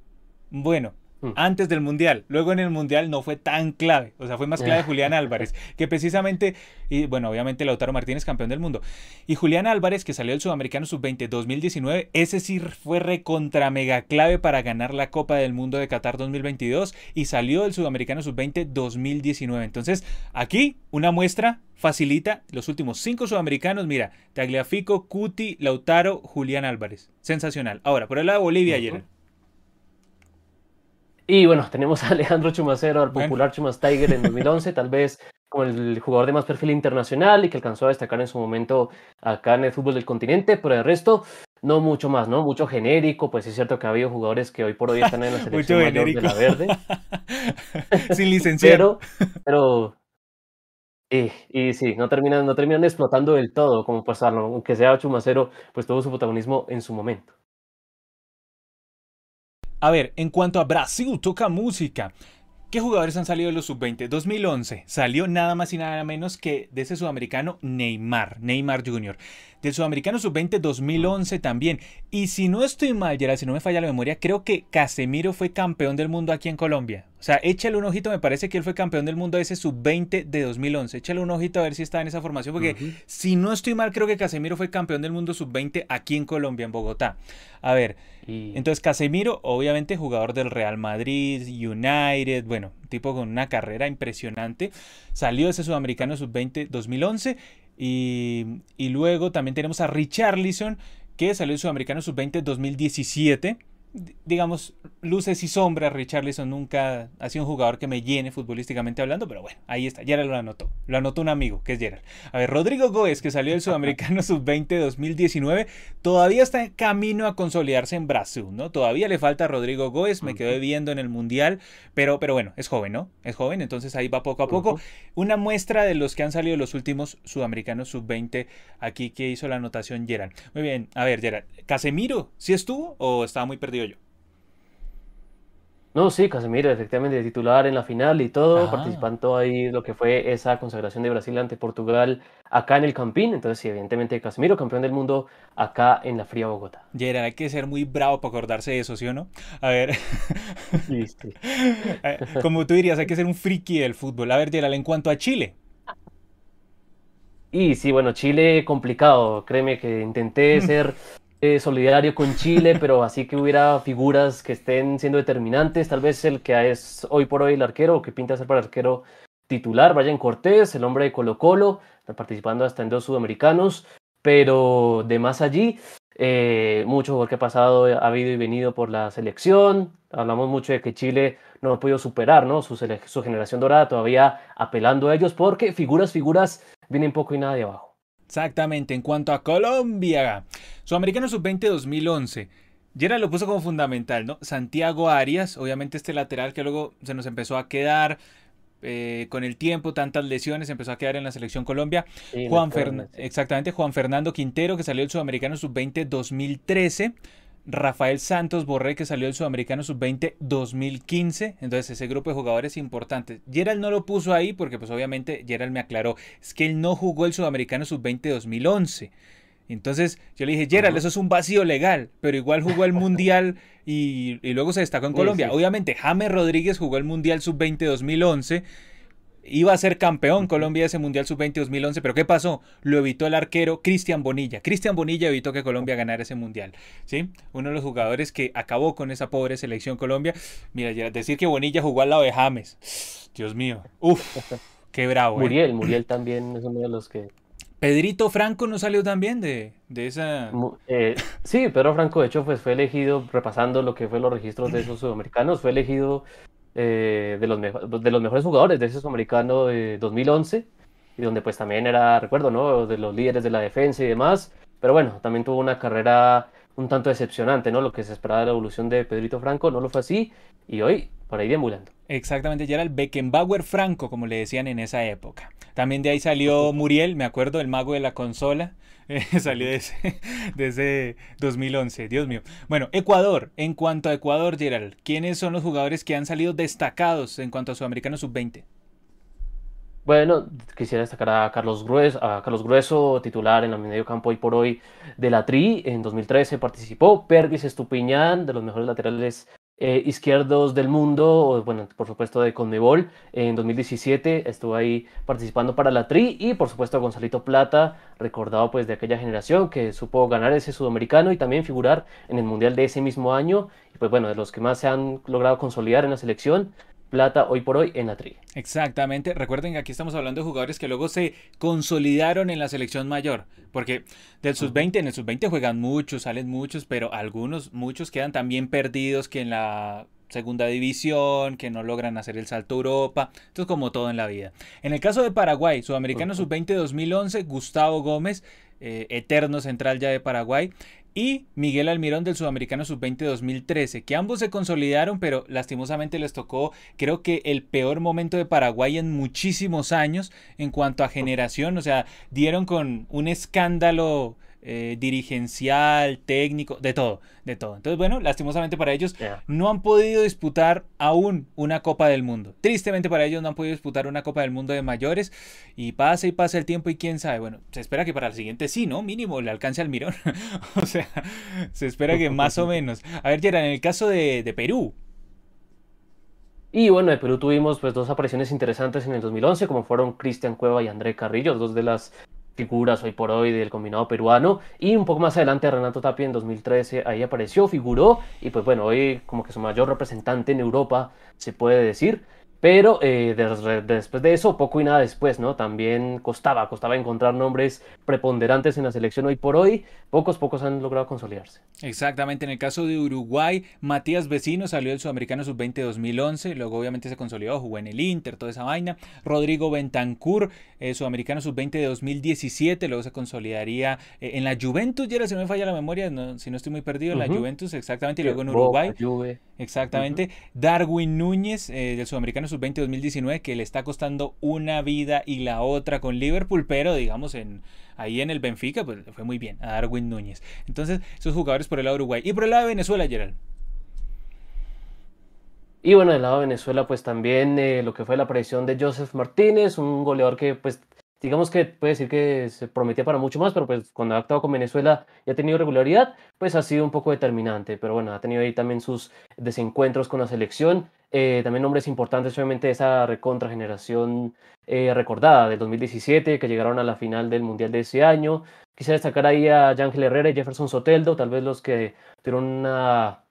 Speaker 1: Bueno. Antes del Mundial. Luego en el Mundial no fue tan clave. O sea, fue más clave Julián Álvarez, que precisamente, y bueno, obviamente Lautaro Martínez, campeón del mundo. Y Julián Álvarez, que salió del Sudamericano Sub-20 2019, ese sí fue recontra mega clave para ganar la Copa del Mundo de Qatar 2022 y salió del Sudamericano Sub-20 2019. Entonces, aquí una muestra facilita los últimos cinco sudamericanos. Mira, Tagliafico, Cuti, Lautaro, Julián Álvarez. Sensacional. Ahora, por el lado de Bolivia, ayer.
Speaker 2: Y bueno, tenemos a Alejandro Chumacero, al popular Chumas Tiger en 2011, tal vez como el jugador de más perfil internacional y que alcanzó a destacar en su momento acá en el fútbol del continente, pero el resto no mucho más, ¿no? Mucho genérico, pues es cierto que ha habido jugadores que hoy por hoy están en la selección mayor de la verde.
Speaker 1: Sin licenciado.
Speaker 2: Pero, y, y, sí, no terminan, no terminan explotando del todo, como pasarlo, aunque sea Chumacero, pues tuvo su protagonismo en su momento.
Speaker 1: A ver, en cuanto a Brasil, toca música. ¿Qué jugadores han salido de los sub-20? 2011 salió nada más y nada menos que de ese sudamericano Neymar, Neymar Jr. Del sudamericano sub-20 2011 también. Y si no estoy mal, Gerard, si no me falla la memoria, creo que Casemiro fue campeón del mundo aquí en Colombia. O sea, échale un ojito, me parece que él fue campeón del mundo ese sub-20 de 2011. Échale un ojito a ver si está en esa formación, porque si no estoy mal, creo que Casemiro fue campeón del mundo sub-20 aquí en Colombia, en Bogotá. A ver, entonces Casemiro, obviamente jugador del Real Madrid, United, bueno, tipo con una carrera impresionante. Salió de ese sudamericano sub-20 2011 y, luego también tenemos a Richarlison, que salió del Sudamericano Sub-20 2017. Digamos, luces y sombras. Richarlison nunca ha sido un jugador que me llene futbolísticamente hablando, pero bueno, ahí está. Gerald lo anotó. Lo anotó un amigo, que es Gerald. A ver, Rodrigo Góez, que salió del Sudamericano Sub-20 2019, todavía está en camino a consolidarse en Brasil, ¿no? Todavía le falta a Rodrigo Góez, me quedé viendo en el Mundial, pero, pero bueno, es joven, ¿no? Es joven, entonces ahí va poco a poco. Una muestra de los que han salido los últimos Sudamericanos Sub-20 aquí que hizo la anotación Gerald. Muy bien, a ver, Gerald, ¿Casemiro sí estuvo o estaba muy perdido?
Speaker 2: No, sí, Casemiro, efectivamente, titular en la final y todo, participando ahí lo que fue esa consagración de Brasil ante Portugal acá en el Campín. Entonces, sí, evidentemente, Casemiro, campeón del mundo acá en la fría Bogotá.
Speaker 1: Gerard, hay que ser muy bravo para acordarse de eso, ¿sí o no? A ver. Eh, como tú dirías, hay que ser un friki del fútbol. A ver, Gerard, en cuanto a Chile.
Speaker 2: Y sí, bueno, Chile complicado. Créeme que intenté ser eh, solidario con Chile, pero así que hubiera figuras que estén siendo determinantes. Tal vez el que es hoy por hoy el arquero, o que pinta ser para el arquero titular, Brian Cortés, el hombre de Colo Colo, participando hasta en dos sudamericanos, pero de más allí, eh, mucho que ha pasado ha habido y venido por la selección. Hablamos mucho de que Chile no ha podido superar ¿no? Su, su generación dorada, todavía apelando a ellos, porque figuras, figuras, vienen poco y nada de abajo.
Speaker 1: Exactamente, en cuanto a Colombia, Sudamericano Sub-20 2011. Gerard lo puso como fundamental, ¿no? Santiago Arias, obviamente este lateral que luego se nos empezó a quedar eh, con el tiempo, tantas lesiones, empezó a quedar en la selección Colombia. Juan Exactamente, Juan Fernando Quintero, que salió del Sudamericano Sub-20 2013. Rafael Santos Borré, que salió del Sudamericano Sub-20 2015. Entonces, ese grupo de jugadores importantes. Gerald no lo puso ahí porque, pues, obviamente, Gerald me aclaró. Es que él no jugó el Sudamericano Sub-20 2011. Entonces, yo le dije, Gerald, eso es un vacío legal, pero igual jugó el Mundial y, luego se destacó en Colombia. Obviamente, James Rodríguez jugó el Mundial Sub-20 2011 Iba a ser campeón Colombia ese Mundial Sub-20 2011, pero ¿qué pasó? Lo evitó el arquero Cristian Bonilla. Cristian Bonilla evitó que Colombia ganara ese Mundial. ¿sí? Uno de los jugadores que acabó con esa pobre selección Colombia. Mira, decir que Bonilla jugó al lado de James. Dios mío. Uf, qué bravo.
Speaker 2: ¿eh? Muriel, Muriel también es uno de los que...
Speaker 1: Pedrito Franco no salió también de, de esa...
Speaker 2: Eh, sí, Pedro Franco de hecho pues, fue elegido, repasando lo que fue los registros de esos sudamericanos, fue elegido eh, de, los de los mejores jugadores de ese sudamericano de 2011, y donde pues también era, recuerdo, ¿no? De los líderes de la defensa y demás, pero bueno, también tuvo una carrera un tanto decepcionante, ¿no? Lo que se esperaba de la evolución de Pedrito Franco no lo fue así, y hoy por ahí deambulando.
Speaker 1: Exactamente, ya era el Beckenbauer Franco, como le decían en esa época. También de ahí salió Muriel, me acuerdo, el mago de la consola. salió de ese, 2011, Dios mío. Bueno, Ecuador. En cuanto a Ecuador, Gerald, ¿quiénes son los jugadores que han salido destacados en cuanto a Sudamericano Sub-20?
Speaker 2: Bueno, quisiera destacar a Carlos Grueso, a Carlos Grueso, titular en el medio campo hoy por hoy de la TRI. En 2013 participó. Pervis Estupiñán, de los mejores laterales eh, izquierdos del mundo, bueno, por supuesto de Conmebol, en 2017 estuvo ahí participando para la TRI y por supuesto Gonzalito Plata, recordado pues de aquella generación que supo ganar ese sudamericano y también figurar en el Mundial de ese mismo año. Y pues bueno, de los que más se han logrado consolidar en la selección, plata hoy por hoy en la tri.
Speaker 1: Exactamente. Recuerden que aquí estamos hablando de jugadores que luego se consolidaron en la selección mayor. Porque del sub-20, en el sub-20 juegan muchos, salen muchos, pero algunos, muchos quedan también perdidos que en la segunda división, que no logran hacer el salto a Europa. Esto es como todo en la vida. En el caso de Paraguay, Sudamericano Sub-20 2011, Gustavo Gómez, eh, eterno central ya de Paraguay, y Miguel Almirón del Sudamericano Sub-20 2013, que ambos se consolidaron, pero lastimosamente les tocó, creo que el peor momento de Paraguay en muchísimos años en cuanto a generación, o sea, dieron con un escándalo eh, dirigencial, técnico, de todo, de todo. Entonces, bueno, lastimosamente para ellos no han podido disputar aún una Copa del Mundo. Tristemente para ellos no han podido disputar una Copa del Mundo de mayores y pasa y pasa el tiempo y quién sabe. Bueno, se espera que para el siguiente sí, ¿no? Mínimo le alcance al mirón. o sea, se espera que más o menos. A ver, Gerard, en el caso de, de Perú,
Speaker 2: y bueno, de Perú tuvimos pues dos apariciones interesantes en el 2011, como fueron Cristian Cueva y André Carrillo, dos de las figuras hoy por hoy del combinado peruano. Y un poco más adelante Renato Tapia en 2013 ahí apareció, figuró y pues bueno, hoy como que su mayor representante en Europa se puede decir. Pero eh, después de eso, poco y nada después, ¿no? También costaba, costaba encontrar nombres preponderantes en la selección hoy por hoy. Pocos, pocos han logrado consolidarse.
Speaker 1: Exactamente, en el caso de Uruguay, Matías Vecino salió del Sudamericano Sub-20 2011, luego obviamente se consolidó, jugó en el Inter, toda esa vaina. Rodrigo Bentancur, eh, Sudamericano Sub-20 de 2017, luego se consolidaría eh, en la Juventus, ya si no me falla la memoria, si no estoy muy perdido, en la Juventus, exactamente, y luego en Uruguay. Exactamente. Darwin Núñez, del Sudamericano Sub-20 2019 que le está costando una vida y la otra con Liverpool, pero digamos en ahí en el Benfica pues fue muy bien a Darwin Núñez. Entonces, esos jugadores por el lado de Uruguay y por el lado de Venezuela, Gerald.
Speaker 2: Y bueno, del lado de Venezuela, pues también eh, lo que fue la aparición de Joseph Martínez, un goleador que pues digamos que puede decir que se prometía para mucho más, pero pues cuando ha actuado con Venezuela y ha tenido regularidad, pues ha sido un poco determinante. Pero bueno, ha tenido ahí también sus desencuentros con la selección. Eh, también nombres importantes, obviamente, esa recontra generación eh, recordada del 2017, que llegaron a la final del Mundial de ese año. Quisiera destacar ahí a Ángel Herrera y Jefferson Soteldo, tal vez los que tuvieron una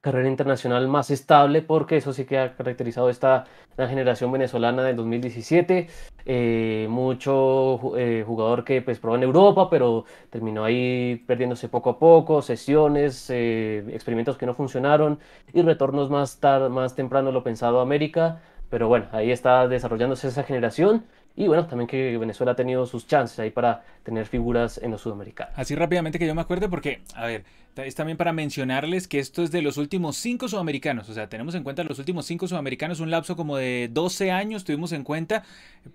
Speaker 2: carrera internacional más estable, porque eso sí que ha caracterizado esta la generación venezolana del 2017. Eh, mucho eh, jugador que pues probó en Europa, pero terminó ahí perdiéndose poco a poco, sesiones, eh, experimentos que no funcionaron y retornos más, tarde, más temprano lo pensado a América. Pero bueno, ahí está desarrollándose esa generación y bueno, también que Venezuela ha tenido sus chances ahí para tener figuras en los sudamericanos.
Speaker 1: Así rápidamente que yo me acuerde porque, a ver, es también para mencionarles que esto es de los últimos cinco sudamericanos, o sea, tenemos en cuenta los últimos cinco sudamericanos, un lapso como de 12 años tuvimos en cuenta,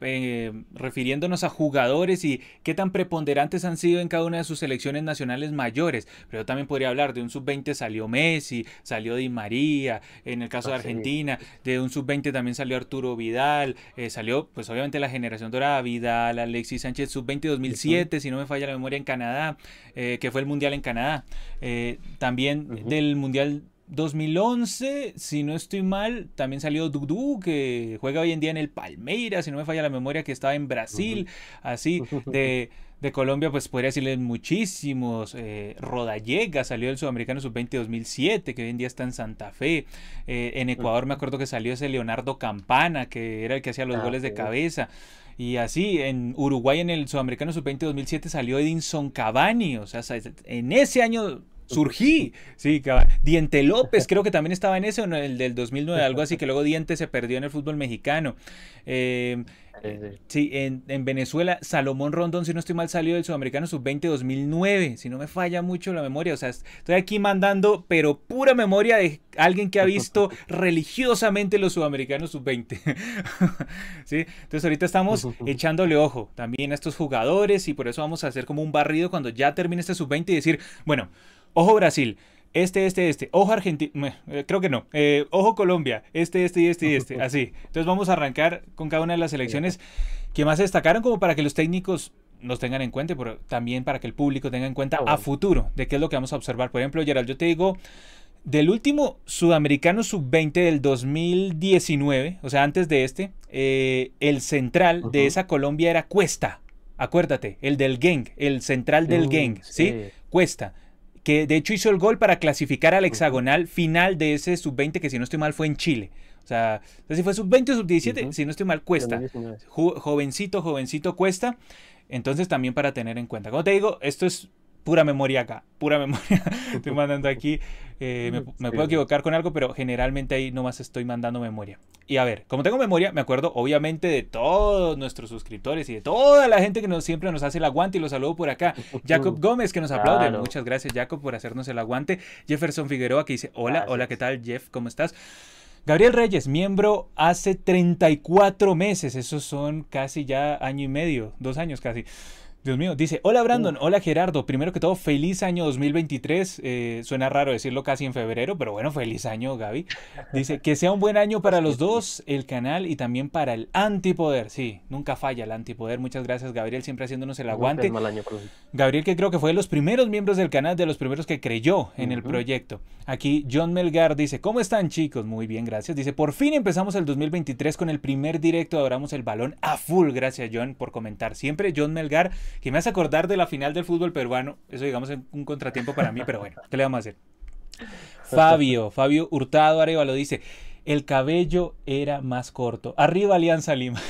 Speaker 1: eh, refiriéndonos a jugadores y qué tan preponderantes han sido en cada una de sus selecciones nacionales mayores. Pero yo también podría hablar de un sub-20 salió Messi, salió Di María, en el caso de ah, Argentina, de un sub-20 también salió Arturo Vidal, eh, salió pues obviamente la generación dorada, Vidal, Alexis Sánchez, sub-20 2007, si no me falla la memoria, en Canadá, eh, que fue el Mundial en Canadá. Eh, también del Mundial 2011, si no estoy mal, también salió Dudu, que juega hoy en día en el Palmeiras, si no me falla la memoria, que estaba en Brasil, así, de, de, Colombia, pues podría decirles muchísimos. Eh, Rodallega salió del Sudamericano Sub-20 2007, que hoy en día está en Santa Fe. Eh, en Ecuador me acuerdo que salió ese Leonardo Campana, que era el que hacía los ah, goles de cabeza. Y así, en Uruguay, en el Sudamericano Sub-20 2007, salió Edinson Cavani. O sea, en ese año surgí. Sí, Diente López, creo que también estaba en ese, en el del 2009, algo así, que luego Diente se perdió en el fútbol mexicano. Eh, sí, en, Venezuela, Salomón Rondón, si no estoy mal, salió del Sudamericano Sub-20 2009, si no me falla mucho la memoria. O sea, estoy aquí mandando, pero pura memoria de alguien que ha visto religiosamente los Sudamericanos Sub-20. ¿Sí? Entonces ahorita estamos echándole ojo también a estos jugadores y por eso vamos a hacer como un barrido cuando ya termine este Sub-20 y decir, bueno, Ojo Brasil, este, este, este. Ojo Argentina, eh, creo que no. Eh, ojo Colombia, este, este y este y este. Así. Entonces vamos a arrancar con cada una de las elecciones que más destacaron como para que los técnicos nos tengan en cuenta, pero también para que el público tenga en cuenta ah, a futuro de qué es lo que vamos a observar. Por ejemplo, Gerald, yo te digo, del último sudamericano sub-20 del 2019, o sea, antes de este, eh, el central de esa Colombia era Cuesta. Acuérdate, el del Gang, el central del Gang, ¿sí? Cuesta que de hecho hizo el gol para clasificar al hexagonal final de ese sub-20 que si no estoy mal fue en Chile. O sea, si fue sub-20 o sub-17, si no estoy mal, cuesta. jovencito, jovencito cuesta. Entonces también para tener en cuenta. Como te digo, esto es pura memoria acá, pura memoria. estoy mandando aquí, eh, me, puedo equivocar con algo, pero generalmente ahí nomás estoy mandando memoria. Y a ver, como tengo memoria, me acuerdo obviamente de todos nuestros suscriptores y de toda la gente que nos, siempre nos hace el aguante y los saludo por acá. Jacob Gómez que nos aplaude. Muchas gracias Jacob por hacernos el aguante. Jefferson Figueroa que dice, hola, hola, ¿qué tal Jeff? ¿Cómo estás? Gabriel Reyes, miembro hace 34 meses, esos son casi ya año y medio, dos años casi. Dios mío, dice, hola Brandon, hola Gerardo, primero que todo, feliz año 2023, eh, suena raro decirlo casi en febrero, pero bueno, feliz año Gaby. Dice, que sea un buen año para los dos, el canal y también para el antipoder, sí, nunca falla el antipoder, muchas gracias Gabriel, siempre haciéndonos el aguante. Gabriel que creo que fue de los primeros miembros del canal, de los primeros que creyó en el proyecto. Aquí John Melgar dice, ¿cómo están chicos? Muy bien, gracias. Dice, por fin empezamos el 2023 con el primer directo, adoramos el balón a full, gracias John por comentar siempre. John Melgar que me hace acordar de la final del fútbol peruano. Eso, digamos, es un contratiempo para mí, pero bueno, ¿qué le vamos a hacer? Fabio, Fabio Hurtado lo dice, el cabello era más corto. Arriba Alianza Lima.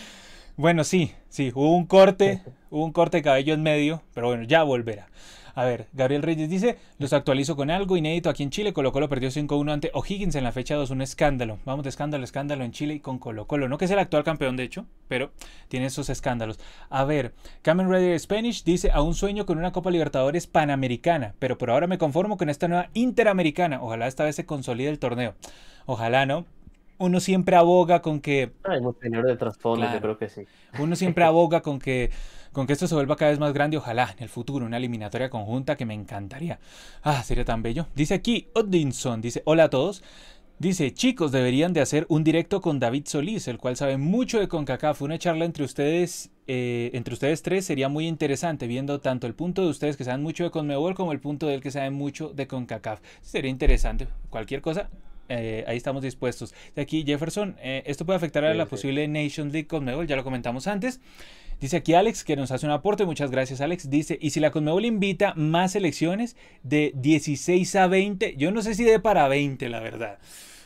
Speaker 1: bueno, sí, sí, hubo un corte, hubo un corte de cabello en medio, pero bueno, ya volverá. A ver, Gabriel Reyes dice, los actualizo con algo inédito aquí en Chile. Colo Colo perdió 5-1 ante O'Higgins en la fecha 2, un escándalo. Vamos de escándalo, escándalo en Chile y con Colo Colo. No que es el actual campeón, de hecho, pero tiene esos escándalos. A ver, Cameron Ready Spanish dice, a un sueño con una Copa Libertadores panamericana, pero por ahora me conformo con esta nueva interamericana. Ojalá esta vez se consolide el torneo. Ojalá, ¿no? uno siempre aboga con que...
Speaker 2: Hay un señor de trasfondo, yo creo que sí.
Speaker 1: Uno siempre aboga con que con que esto se vuelva cada vez más grande, ojalá en el futuro, una eliminatoria conjunta que me encantaría. Ah, sería tan bello. Dice aquí Odinson, dice, hola a todos. Dice, chicos, deberían de hacer un directo con David Solís, el cual sabe mucho de CONCACAF. Una charla entre ustedes, eh, entre ustedes tres sería muy interesante, viendo tanto el punto de ustedes que saben mucho de CONMEBOL como el punto de él que sabe mucho de CONCACAF. Sería interesante. Cualquier cosa, eh, ahí estamos dispuestos. De aquí, Jefferson, eh, esto puede afectar a la posible Nation League CONMEBOL, ya lo comentamos antes. Dice aquí Alex que nos hace un aporte, muchas gracias Alex. Dice, y si la Conmebol invita más elecciones de 16 a 20, yo no sé si de para 20, la verdad.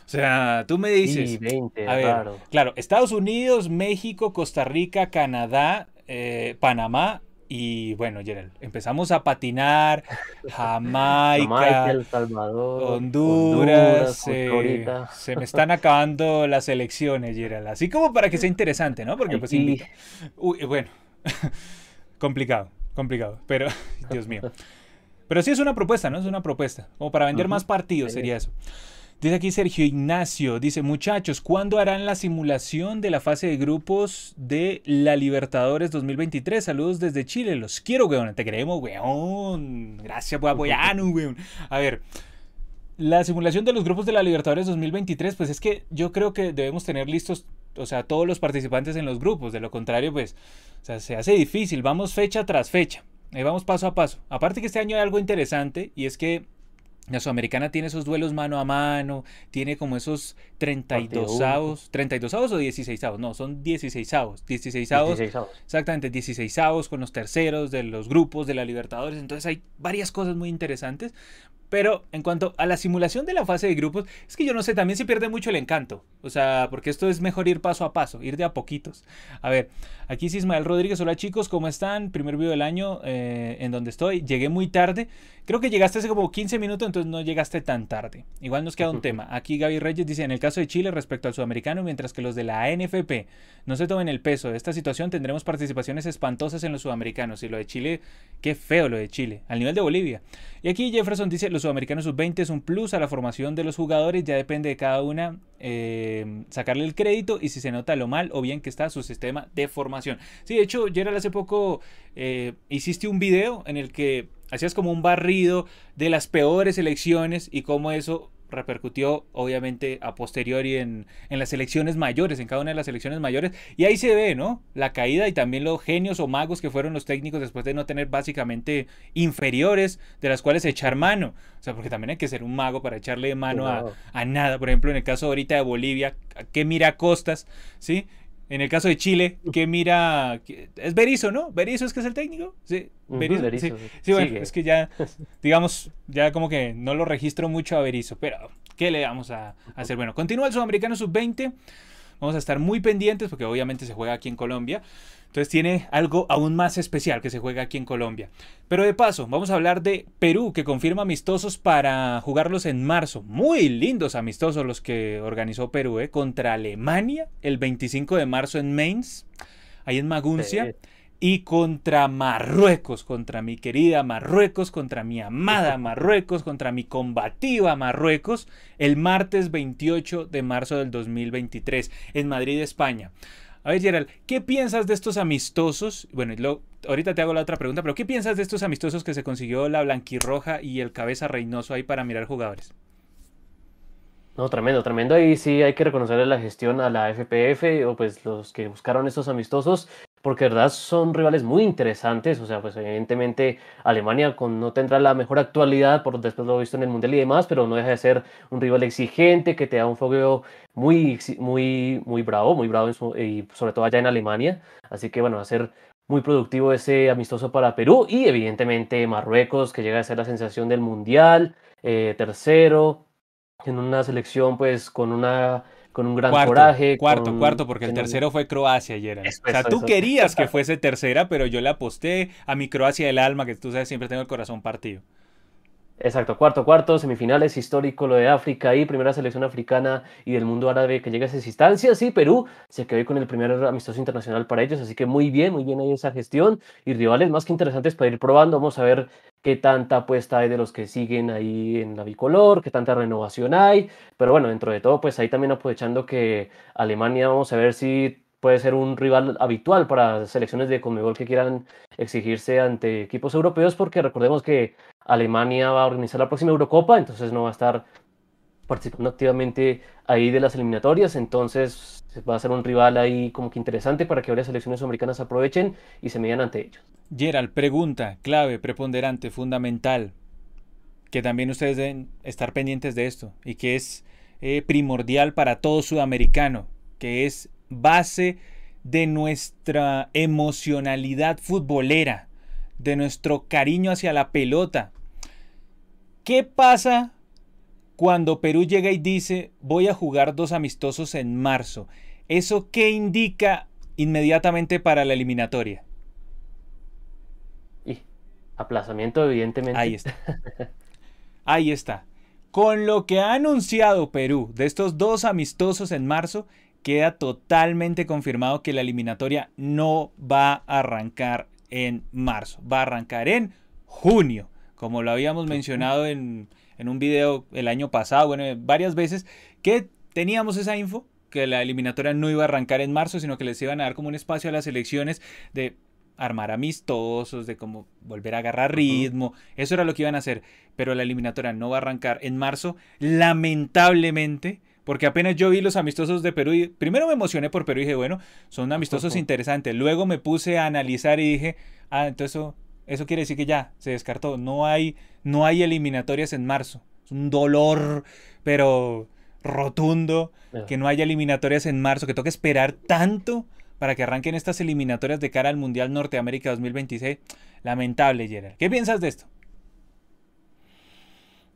Speaker 1: O sea, tú me dices...
Speaker 2: 20, a ver, claro.
Speaker 1: claro. Estados Unidos, México, Costa Rica, Canadá, eh, Panamá y bueno, Gerald, empezamos a patinar, Jamaica,
Speaker 2: El Salvador,
Speaker 1: Honduras, se me están acabando las elecciones, Gerald. Así como para que sea interesante, ¿no? Porque pues invito. Uy, bueno, complicado, complicado, pero Dios mío. Pero sí es una propuesta, ¿no? Es una propuesta. Como para vender más partidos sería eso. Dice aquí Sergio Ignacio, dice muchachos, ¿cuándo harán la simulación de la fase de grupos de la Libertadores 2023? Saludos desde Chile, los quiero, weón, te queremos, weón. Gracias por weón. A ver, la simulación de los grupos de la Libertadores 2023, pues es que yo creo que debemos tener listos, o sea, todos los participantes en los grupos, de lo contrario, pues, o sea, se hace difícil, vamos fecha tras fecha. Ahí vamos paso a paso. Aparte que este año hay algo interesante y es que la Sudamericana tiene esos duelos mano a mano, tiene como esos 32 avos, 32 avos o 16 avos, no, son 16 avos, 16 avos, exactamente, 16 avos con los terceros de los grupos de la Libertadores, entonces hay varias cosas muy interesantes, pero en cuanto a la simulación de la fase de grupos, es que yo no sé, también se pierde mucho el encanto. O sea, porque esto es mejor ir paso a paso, ir de a poquitos. A ver, aquí es Ismael Rodríguez. Hola chicos, ¿cómo están? Primer video del año eh, en donde estoy. Llegué muy tarde. Creo que llegaste hace como 15 minutos, entonces no llegaste tan tarde. Igual nos queda un tema. Aquí Gaby Reyes dice, en el caso de Chile respecto al sudamericano, mientras que los de la ANFP no se tomen el peso de esta situación, tendremos participaciones espantosas en los sudamericanos. Y lo de Chile, qué feo lo de Chile, al nivel de Bolivia. Y aquí Jefferson dice, los sudamericanos sub-20 es un plus a la formación de los jugadores, ya depende de cada una eh, sacarle el crédito y si se nota lo mal o bien que está su sistema de formación. Sí, de hecho, Gerald hace poco eh, hiciste un video en el que hacías como un barrido de las peores elecciones y cómo eso repercutió obviamente a posteriori en, en, las elecciones mayores, en cada una de las elecciones mayores. Y ahí se ve, ¿no? La caída y también los genios o magos que fueron los técnicos después de no tener básicamente inferiores de las cuales echar mano. O sea, porque también hay que ser un mago para echarle mano a, a, nada. Por ejemplo, en el caso ahorita de Bolivia, ¿qué mira Costas? ¿Sí? En el caso de Chile, ¿qué mira? Es Berizzo, ¿no? Berizzo es que es el técnico. Sí, Berizzo. sí. sí. bueno, es que ya, digamos, ya como que no lo registro mucho a Berizzo, pero ¿qué le vamos a hacer? Bueno, continúa el Sudamericano Sub-20. Vamos a estar muy pendientes porque obviamente se juega aquí en Colombia. Entonces tiene algo aún más especial que se juega aquí en Colombia. Pero de paso, vamos a hablar de Perú, que confirma amistosos para jugarlos en marzo. Muy lindos amistosos los que organizó Perú, ¿eh? Contra Alemania el 25 de marzo en Mainz, ahí en Maguncia. Y contra Marruecos, contra mi querida Marruecos, contra mi amada Marruecos, contra mi combativa Marruecos, el martes 28 de marzo del 2023 en Madrid, España. A ver, Gerald, ¿qué piensas de estos amistosos? Bueno, ahorita te hago la otra pregunta, pero ¿qué piensas de estos amistosos que se consiguió la blanquirroja y el cabeza reinoso ahí para mirar jugadores?
Speaker 2: No, tremendo, tremendo. Ahí sí hay que reconocerle la gestión a la FPF o pues los que buscaron estos amistosos porque de verdad son rivales muy interesantes, o sea, pues evidentemente Alemania con, no tendrá la mejor actualidad por después lo visto en el Mundial y demás, pero no deja de ser un rival exigente que te da un fogueo muy, muy, muy bravo, muy bravo y sobre todo allá en Alemania, así que bueno, va a ser muy productivo ese amistoso para Perú y evidentemente Marruecos, que llega a ser la sensación del Mundial, eh, tercero, en una selección pues con una con un gran coraje.
Speaker 1: Cuarto, cuarto, porque el tercero fue Croacia ayer. o sea, tú querías que fuese tercera, pero yo le aposté a mi Croacia del alma, que tú sabes, siempre tengo el corazón partido.
Speaker 2: Exacto, cuarto, cuarto, semifinales, histórico lo de África y primera selección africana y del mundo árabe que llega a esas instancias. Y Perú se quedó con el primer amistoso internacional para ellos, así que muy bien, muy bien ahí esa gestión. Y rivales más que interesantes para ir probando. Vamos a ver qué tanta apuesta hay de los que siguen ahí en la bicolor, qué tanta renovación hay. Pero bueno, dentro de todo, pues ahí también aprovechando que Alemania, vamos a ver si puede ser un rival habitual para selecciones de Conmebol que quieran exigirse ante equipos europeos, porque recordemos que Alemania va a organizar la próxima Eurocopa, entonces no va a estar participando activamente ahí de las eliminatorias, entonces va a ser un rival ahí como que interesante para que varias selecciones americanas aprovechen y se midan ante ellos.
Speaker 1: Gerald, pregunta clave, preponderante, fundamental, que también ustedes deben estar pendientes de esto y que es eh, primordial para todo sudamericano, que es base de nuestra emocionalidad futbolera, de nuestro cariño hacia la pelota. ¿Qué pasa cuando Perú llega y dice voy a jugar dos amistosos en marzo? ¿Eso qué indica inmediatamente para la eliminatoria?
Speaker 2: Y aplazamiento, evidentemente.
Speaker 1: Ahí está. Ahí está. Con lo que ha anunciado Perú de estos dos amistosos en marzo, queda totalmente confirmado que la eliminatoria no va a arrancar en marzo, va a arrancar en junio, como lo habíamos mencionado en, un video el año pasado, bueno, varias veces, que teníamos esa info, que la eliminatoria no iba a arrancar en marzo, sino que les iban a dar como un espacio a las elecciones de armar amistosos, de cómo volver a agarrar ritmo, eso era lo que iban a hacer, pero la eliminatoria no va a arrancar en marzo, lamentablemente porque apenas yo vi los amistosos de Perú y primero me emocioné por Perú y dije, bueno, son amistosos interesantes. Luego me puse a analizar y dije, ah, entonces eso, eso quiere decir que ya se descartó. No hay, no hay eliminatorias en marzo. Es un dolor, pero rotundo, que no haya eliminatorias en marzo, que toque esperar tanto para que arranquen estas eliminatorias de cara al Mundial Norteamérica 2026. Lamentable, Gerard. ¿Qué piensas de esto?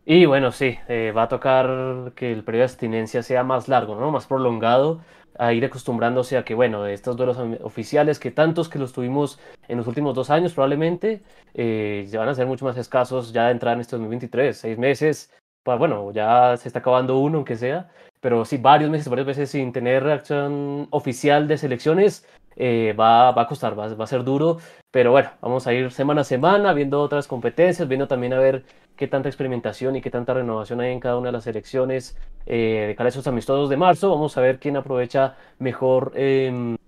Speaker 2: Y bueno, sí, eh, va a tocar que el periodo de abstinencia sea más largo, ¿no? Más prolongado, a ir acostumbrándose a que, bueno, de estos duelos oficiales, que tantos que los tuvimos en los últimos dos años probablemente, eh, van a ser mucho más escasos ya de entrar en este 2023, seis meses, pues, bueno, ya se está acabando uno, aunque sea, pero sí, varios meses, varias veces sin tener reacción oficial de selecciones, eh, va, va, a costar, va, va, a ser duro, pero bueno, vamos a ir semana a semana viendo otras competencias, viendo también a ver qué tanta experimentación y qué tanta renovación hay en cada una de las elecciones eh, de cara a esos amistosos de marzo. Vamos a ver quién aprovecha mejor em,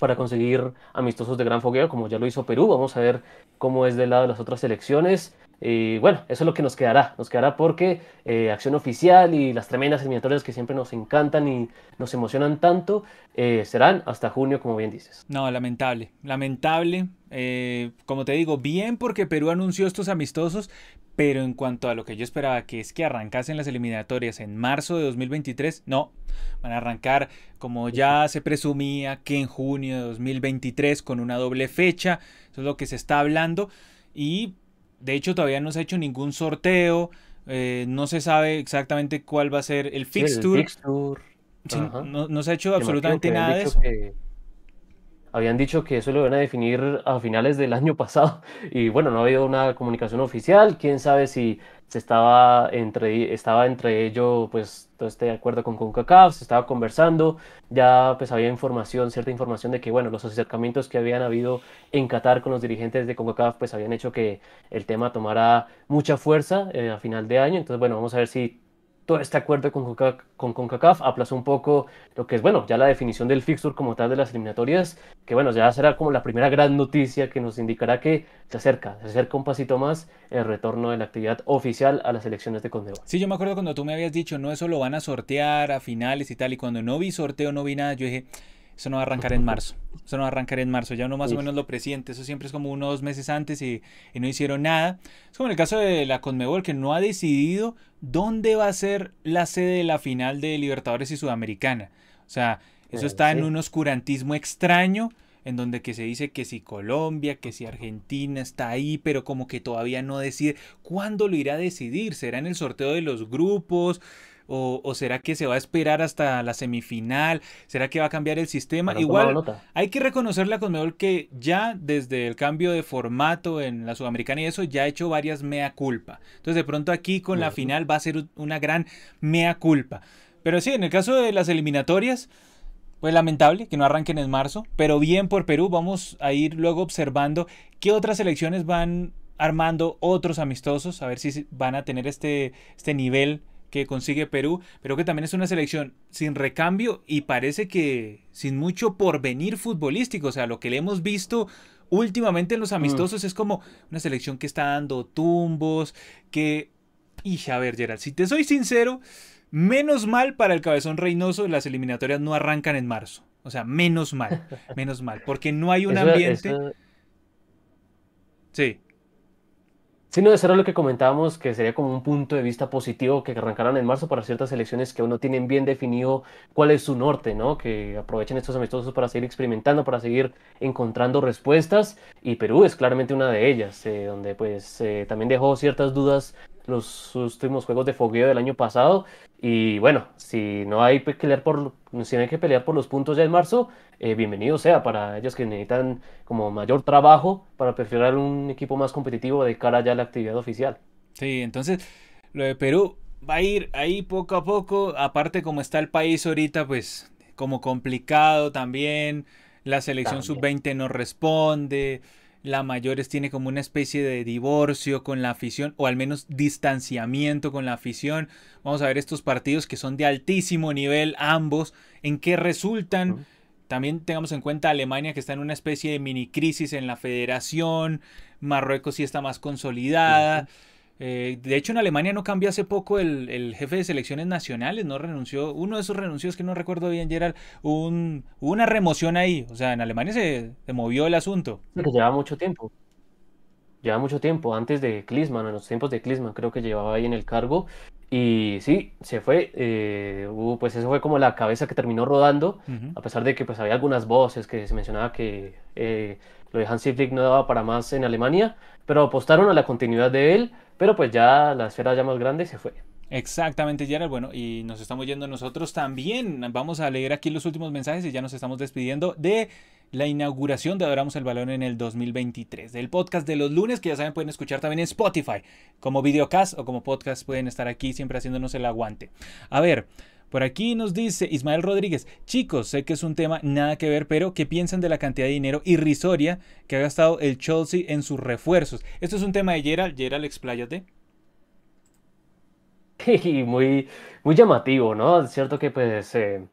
Speaker 2: para conseguir amistosos de gran fogueo, como ya lo hizo Perú. Vamos a ver cómo es del lado de las otras elecciones. Y bueno, eso es lo que nos quedará. Nos quedará porque eh, acción oficial y las tremendas eliminatorias que siempre nos encantan y nos emocionan tanto eh, serán hasta junio, como bien dices.
Speaker 1: No, lamentable. Lamentable. Eh, como te digo, bien porque Perú anunció estos amistosos, pero en cuanto a lo que yo esperaba, que es que arrancasen las eliminatorias en marzo de 2023, no. Van a arrancar, como ya se presumía, que en junio de 2023 con una doble fecha. Eso es lo que se está hablando. Y de hecho, todavía no se ha hecho ningún sorteo. Eh, no se sabe exactamente cuál va a ser el fixture. no, se ha hecho absolutamente nada de eso.
Speaker 2: Habían dicho que eso lo iban a definir a finales del año pasado. Y bueno, no ha habido una comunicación oficial. Quién sabe si se estaba entre, estaba entre ello, pues, todo este acuerdo con CONCACAF, se estaba conversando, ya pues había información, cierta información de que, bueno, los acercamientos que habían habido en Qatar con los dirigentes de CONCACAF, pues habían hecho que el tema tomara mucha fuerza eh, a final de año, entonces, bueno, vamos a ver si todo este acuerdo con, con CONCACAF aplazó un poco lo que es, bueno, ya la definición del fixture como tal de las eliminatorias, que bueno, ya será como la primera gran noticia que nos indicará que se acerca, se acerca un pasito más el retorno de la actividad oficial a las elecciones de Conmebol.
Speaker 1: Sí, yo me acuerdo cuando tú me habías dicho, no, eso lo van a sortear a finales y tal, y cuando no vi sorteo, no vi nada, yo dije, eso no va a arrancar en marzo. Eso no va a arrancar en marzo. Ya uno más o menos lo presiente. Eso siempre es como unos meses antes y, no hicieron nada. Es como en el caso de la Conmebol que no ha decidido dónde va a ser la sede de la final de Libertadores y Sudamericana. O sea, eso está en un oscurantismo extraño. en donde que se dice que si Colombia, que si Argentina está ahí, pero como que todavía no decide cuándo lo irá a decidir, será en el sorteo de los grupos. O, será que se va a esperar hasta la semifinal? ¿Será que va a cambiar el sistema? Igual hay que reconocerle a Conmebol que ya desde el cambio de formato en la Sudamericana y eso ya ha hecho varias mea culpa. Entonces de pronto aquí con la final va a ser una gran mea culpa. Pero sí, en el caso de las eliminatorias, pues lamentable que no arranquen en marzo, pero bien por Perú. Vamos a ir luego observando qué otras selecciones van armando otros amistosos, a ver si van a tener este, este nivel que consigue Perú, pero que también es una selección sin recambio y parece que sin mucho porvenir futbolístico, o sea, lo que le hemos visto últimamente en los mm. amistosos es como una selección que está dando tumbos, que... Y a ver, Gerald, si te soy sincero, Menos mal para el cabezón Reynoso, las eliminatorias no arrancan en marzo. O sea, menos mal, menos mal, porque no hay un ambiente. Sí.
Speaker 2: Sí, no, eso era lo que comentábamos, que sería como un punto de vista positivo que arrancaran en marzo para ciertas elecciones que aún no tienen bien definido cuál es su norte, ¿no? Que aprovechen estos amistosos para seguir experimentando, para seguir encontrando respuestas. Y Perú es claramente una de ellas, eh, donde pues eh, también dejó ciertas dudas los últimos juegos de fogueo del año pasado. Y bueno, si no hay que pelear por, si no hay que pelear por los puntos ya en marzo, eh, bienvenido sea para ellos que necesitan como mayor trabajo para perfilar un equipo más competitivo de cara ya a la actividad oficial.
Speaker 1: Sí, entonces lo de Perú va a ir ahí poco a poco. Aparte como está el país ahorita, pues como complicado también. La selección sub-20 no responde la Mayores tiene como una especie de divorcio con la afición o al menos distanciamiento con la afición. Vamos a ver estos partidos que son de altísimo nivel ambos, en qué resultan. También tengamos en cuenta Alemania que está en una especie de mini crisis en la federación, Marruecos sí está más consolidada. Eh, de hecho, en Alemania no cambió hace poco el, jefe de selecciones nacionales, no renunció. Uno de esos renuncios que no recuerdo bien, Gerald, un, una remoción ahí. O sea, en Alemania se, movió el asunto.
Speaker 2: Que lleva mucho tiempo. Lleva mucho tiempo, antes de Klinsmann, en los tiempos de Klinsmann, creo que llevaba ahí en el cargo. Y sí, se fue. Eh, pues eso fue como la cabeza que terminó rodando, a pesar de que pues había algunas voces que se mencionaba que eh, lo de Hansi Flick no daba para más en Alemania, pero apostaron a la continuidad de él pero pues ya la esfera ya más grande se fue.
Speaker 1: Exactamente, Gerald. Bueno, y nos estamos yendo nosotros también. Vamos a leer aquí los últimos mensajes y ya nos estamos despidiendo de la inauguración de Adoramos el Balón en el 2023. Del podcast de los lunes, que ya saben, pueden escuchar también en Spotify. Como videocast o como podcast pueden estar aquí siempre haciéndonos el aguante. A ver, por aquí nos dice Ismael Rodríguez, chicos, sé que es un tema nada que ver, pero ¿qué piensan de la cantidad de dinero irrisoria que ha gastado el Chelsea en sus refuerzos? Esto es un tema de Gerald, Gerald, expláyate.
Speaker 2: muy, muy llamativo, ¿no? Es cierto que pues eh,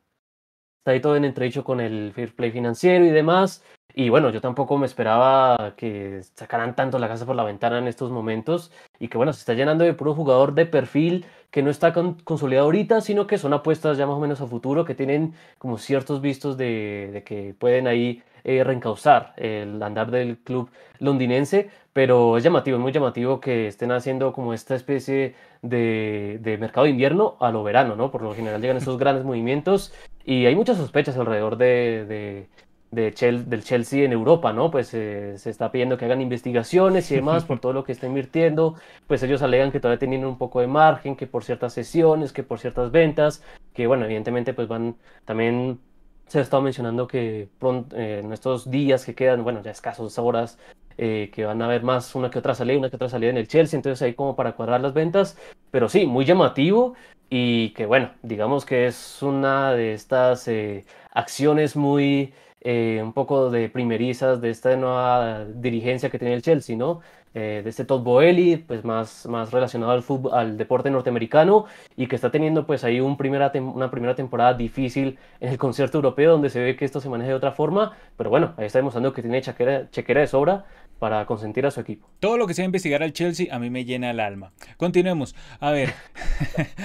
Speaker 2: está ahí todo en entredicho con el fair play financiero y demás. Y bueno, yo tampoco me esperaba que sacaran tanto la casa por la ventana en estos momentos y que bueno, se está llenando de puro jugador de perfil que no está consolidado ahorita, sino que son apuestas ya más o menos a futuro, que tienen como ciertos vistos de, que pueden ahí eh, reencauzar el andar del club londinense, pero es llamativo, es muy llamativo que estén haciendo como esta especie de, mercado de invierno a lo verano, ¿no? Por lo general llegan estos grandes movimientos y hay muchas sospechas alrededor de de del Chelsea en Europa, ¿no? Pues eh, se está pidiendo que hagan investigaciones y demás por todo lo que está invirtiendo. Pues ellos alegan que todavía tienen un poco de margen, que por ciertas sesiones, que por ciertas ventas, que bueno, evidentemente pues van también se ha estado mencionando que pronto, eh, en estos días que quedan, bueno, ya escasos horas, eh, que van a haber más una que otra salida, una que otra salida en el Chelsea, entonces ahí como para cuadrar las ventas, pero sí, muy llamativo y que bueno, digamos que es una de estas acciones muy eh, un poco de primerizas de esta nueva dirigencia que tiene el Chelsea, ¿no? Eh, de este Todd Boehly, pues más, más relacionado al fútbol, al deporte norteamericano y que está teniendo pues ahí una primera temporada difícil en el concierto europeo donde se ve que esto se maneja de otra forma, pero bueno, ahí está demostrando que tiene chequera, chequera de sobra para consentir a su equipo.
Speaker 1: Todo lo que sea investigar al Chelsea a mí me llena el alma. Continuemos. A ver.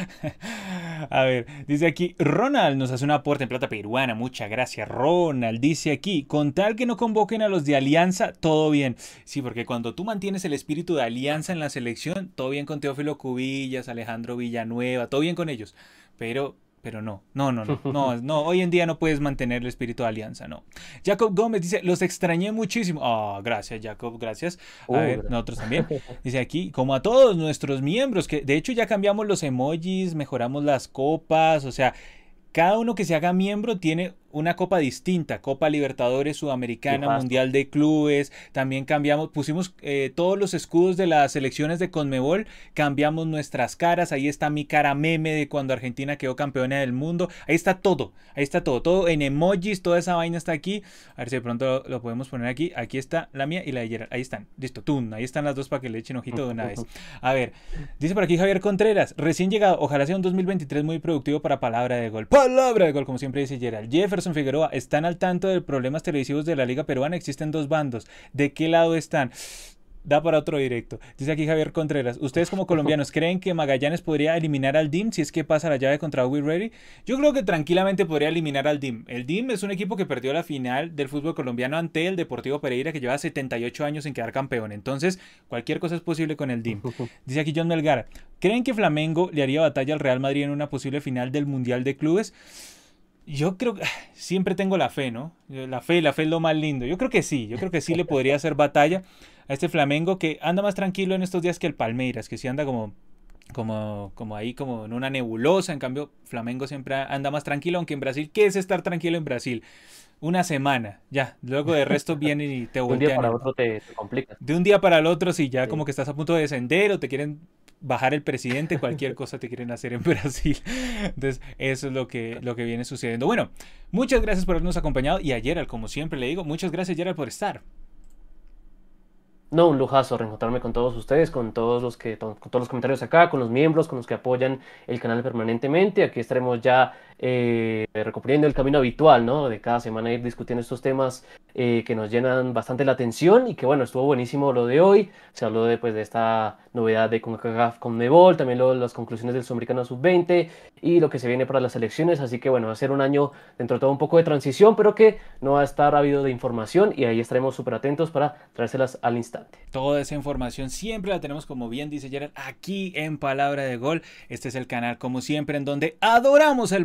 Speaker 1: a ver, dice aquí, Ronald nos hace un aporte en plata peruana. Muchas gracias, Ronald. Dice aquí, con tal que no convoquen a los de Alianza, todo bien. Sí, porque cuando tú mantienes el espíritu de Alianza en la selección, todo bien con Teófilo Cubillas, Alejandro Villanueva, todo bien con ellos. Pero pero no, no, no, no, no, no, hoy en día no puedes mantener el espíritu de alianza, no. Jacob Gómez dice, los extrañé muchísimo. Ah, gracias, Jacob, gracias. A
Speaker 2: Uh,
Speaker 1: ver,
Speaker 2: gracias.
Speaker 1: nosotros también. Dice aquí, como a todos nuestros miembros, que de hecho ya cambiamos los emojis, mejoramos las copas, o sea, cada uno que se haga miembro tiene una copa distinta, Copa Libertadores Sudamericana. Mundial de Clubes, también cambiamos, pusimos eh, todos los escudos de las selecciones de Conmebol, cambiamos nuestras caras, ahí está mi cara meme de cuando Argentina quedó campeona del mundo, ahí está todo, ahí está todo, todo en emojis, toda esa vaina está aquí, a ver si de pronto lo, lo podemos poner aquí, aquí está la mía y la de Gerard, ahí están, listo, tun, ahí están las dos para que le echen ojito de una vez. A ver, dice por aquí Javier Contreras, recién llegado, ojalá sea un 2023 muy productivo para palabra de gol. Palabra de gol, como siempre dice Gerald. Jefferson Figueroa, ¿están al tanto de problemas televisivos de la Liga Peruana? Existen dos bandos. ¿De qué lado están? Da para otro directo. Dice aquí Javier Contreras, ¿ustedes como colombianos creen que Magallanes podría eliminar al DIM si es que pasa la llave contra We Ready? Yo creo que tranquilamente podría eliminar al DIM. El DIM es un equipo que perdió la final del fútbol colombiano ante el Deportivo Pereira que lleva 78 años sin quedar campeón. Entonces, cualquier cosa es posible con el DIM. Dice aquí John Melgar, ¿creen que Flamengo le haría batalla al Real Madrid en una posible final del Mundial de Clubes? Yo creo que siempre tengo la fe, ¿no? La fe, la fe es lo más lindo. Yo creo que sí, yo creo que sí le podría hacer batalla a este Flamengo que anda más tranquilo en estos días que el Palmeiras, que sí anda como, como, como ahí, como en una nebulosa. En cambio, Flamengo siempre anda más tranquilo, aunque en Brasil, ¿qué es estar tranquilo en Brasil? Una semana, ya. Luego de resto vienen y te
Speaker 2: De un día
Speaker 1: voltean.
Speaker 2: para
Speaker 1: el-
Speaker 2: otro te, te complica.
Speaker 1: De un día para el otro, si ya
Speaker 2: Sí.
Speaker 1: como que estás a punto de descender o te quieren bajar el presidente, cualquier cosa te quieren hacer en Brasil. Entonces, eso es lo que, lo que viene sucediendo. Bueno, muchas gracias por habernos acompañado y a Gerald, como siempre le digo, muchas gracias Gerald por estar.
Speaker 2: No, un lujazo reencontrarme con todos ustedes, con todos los que, con todos los comentarios acá, con los miembros, con los que apoyan el canal permanentemente. Aquí estaremos ya eh, el camino habitual, ¿no? De cada semana ir discutiendo estos temas eh, que nos llenan bastante la atención y que bueno, estuvo buenísimo lo de hoy. Se habló de, pues, de esta novedad de CONCACAF con Mebol, también lo- las conclusiones del Sudamericano Sub-20 y lo que se viene para las elecciones. Así que bueno, va a ser un año dentro de todo un poco de transición, pero que no va a estar ávido de información y ahí estaremos súper atentos para traérselas al instante.
Speaker 1: Toda esa información siempre la tenemos, como bien dice Gerald, aquí en Palabra de Gol. Este es el canal, como siempre, en donde adoramos el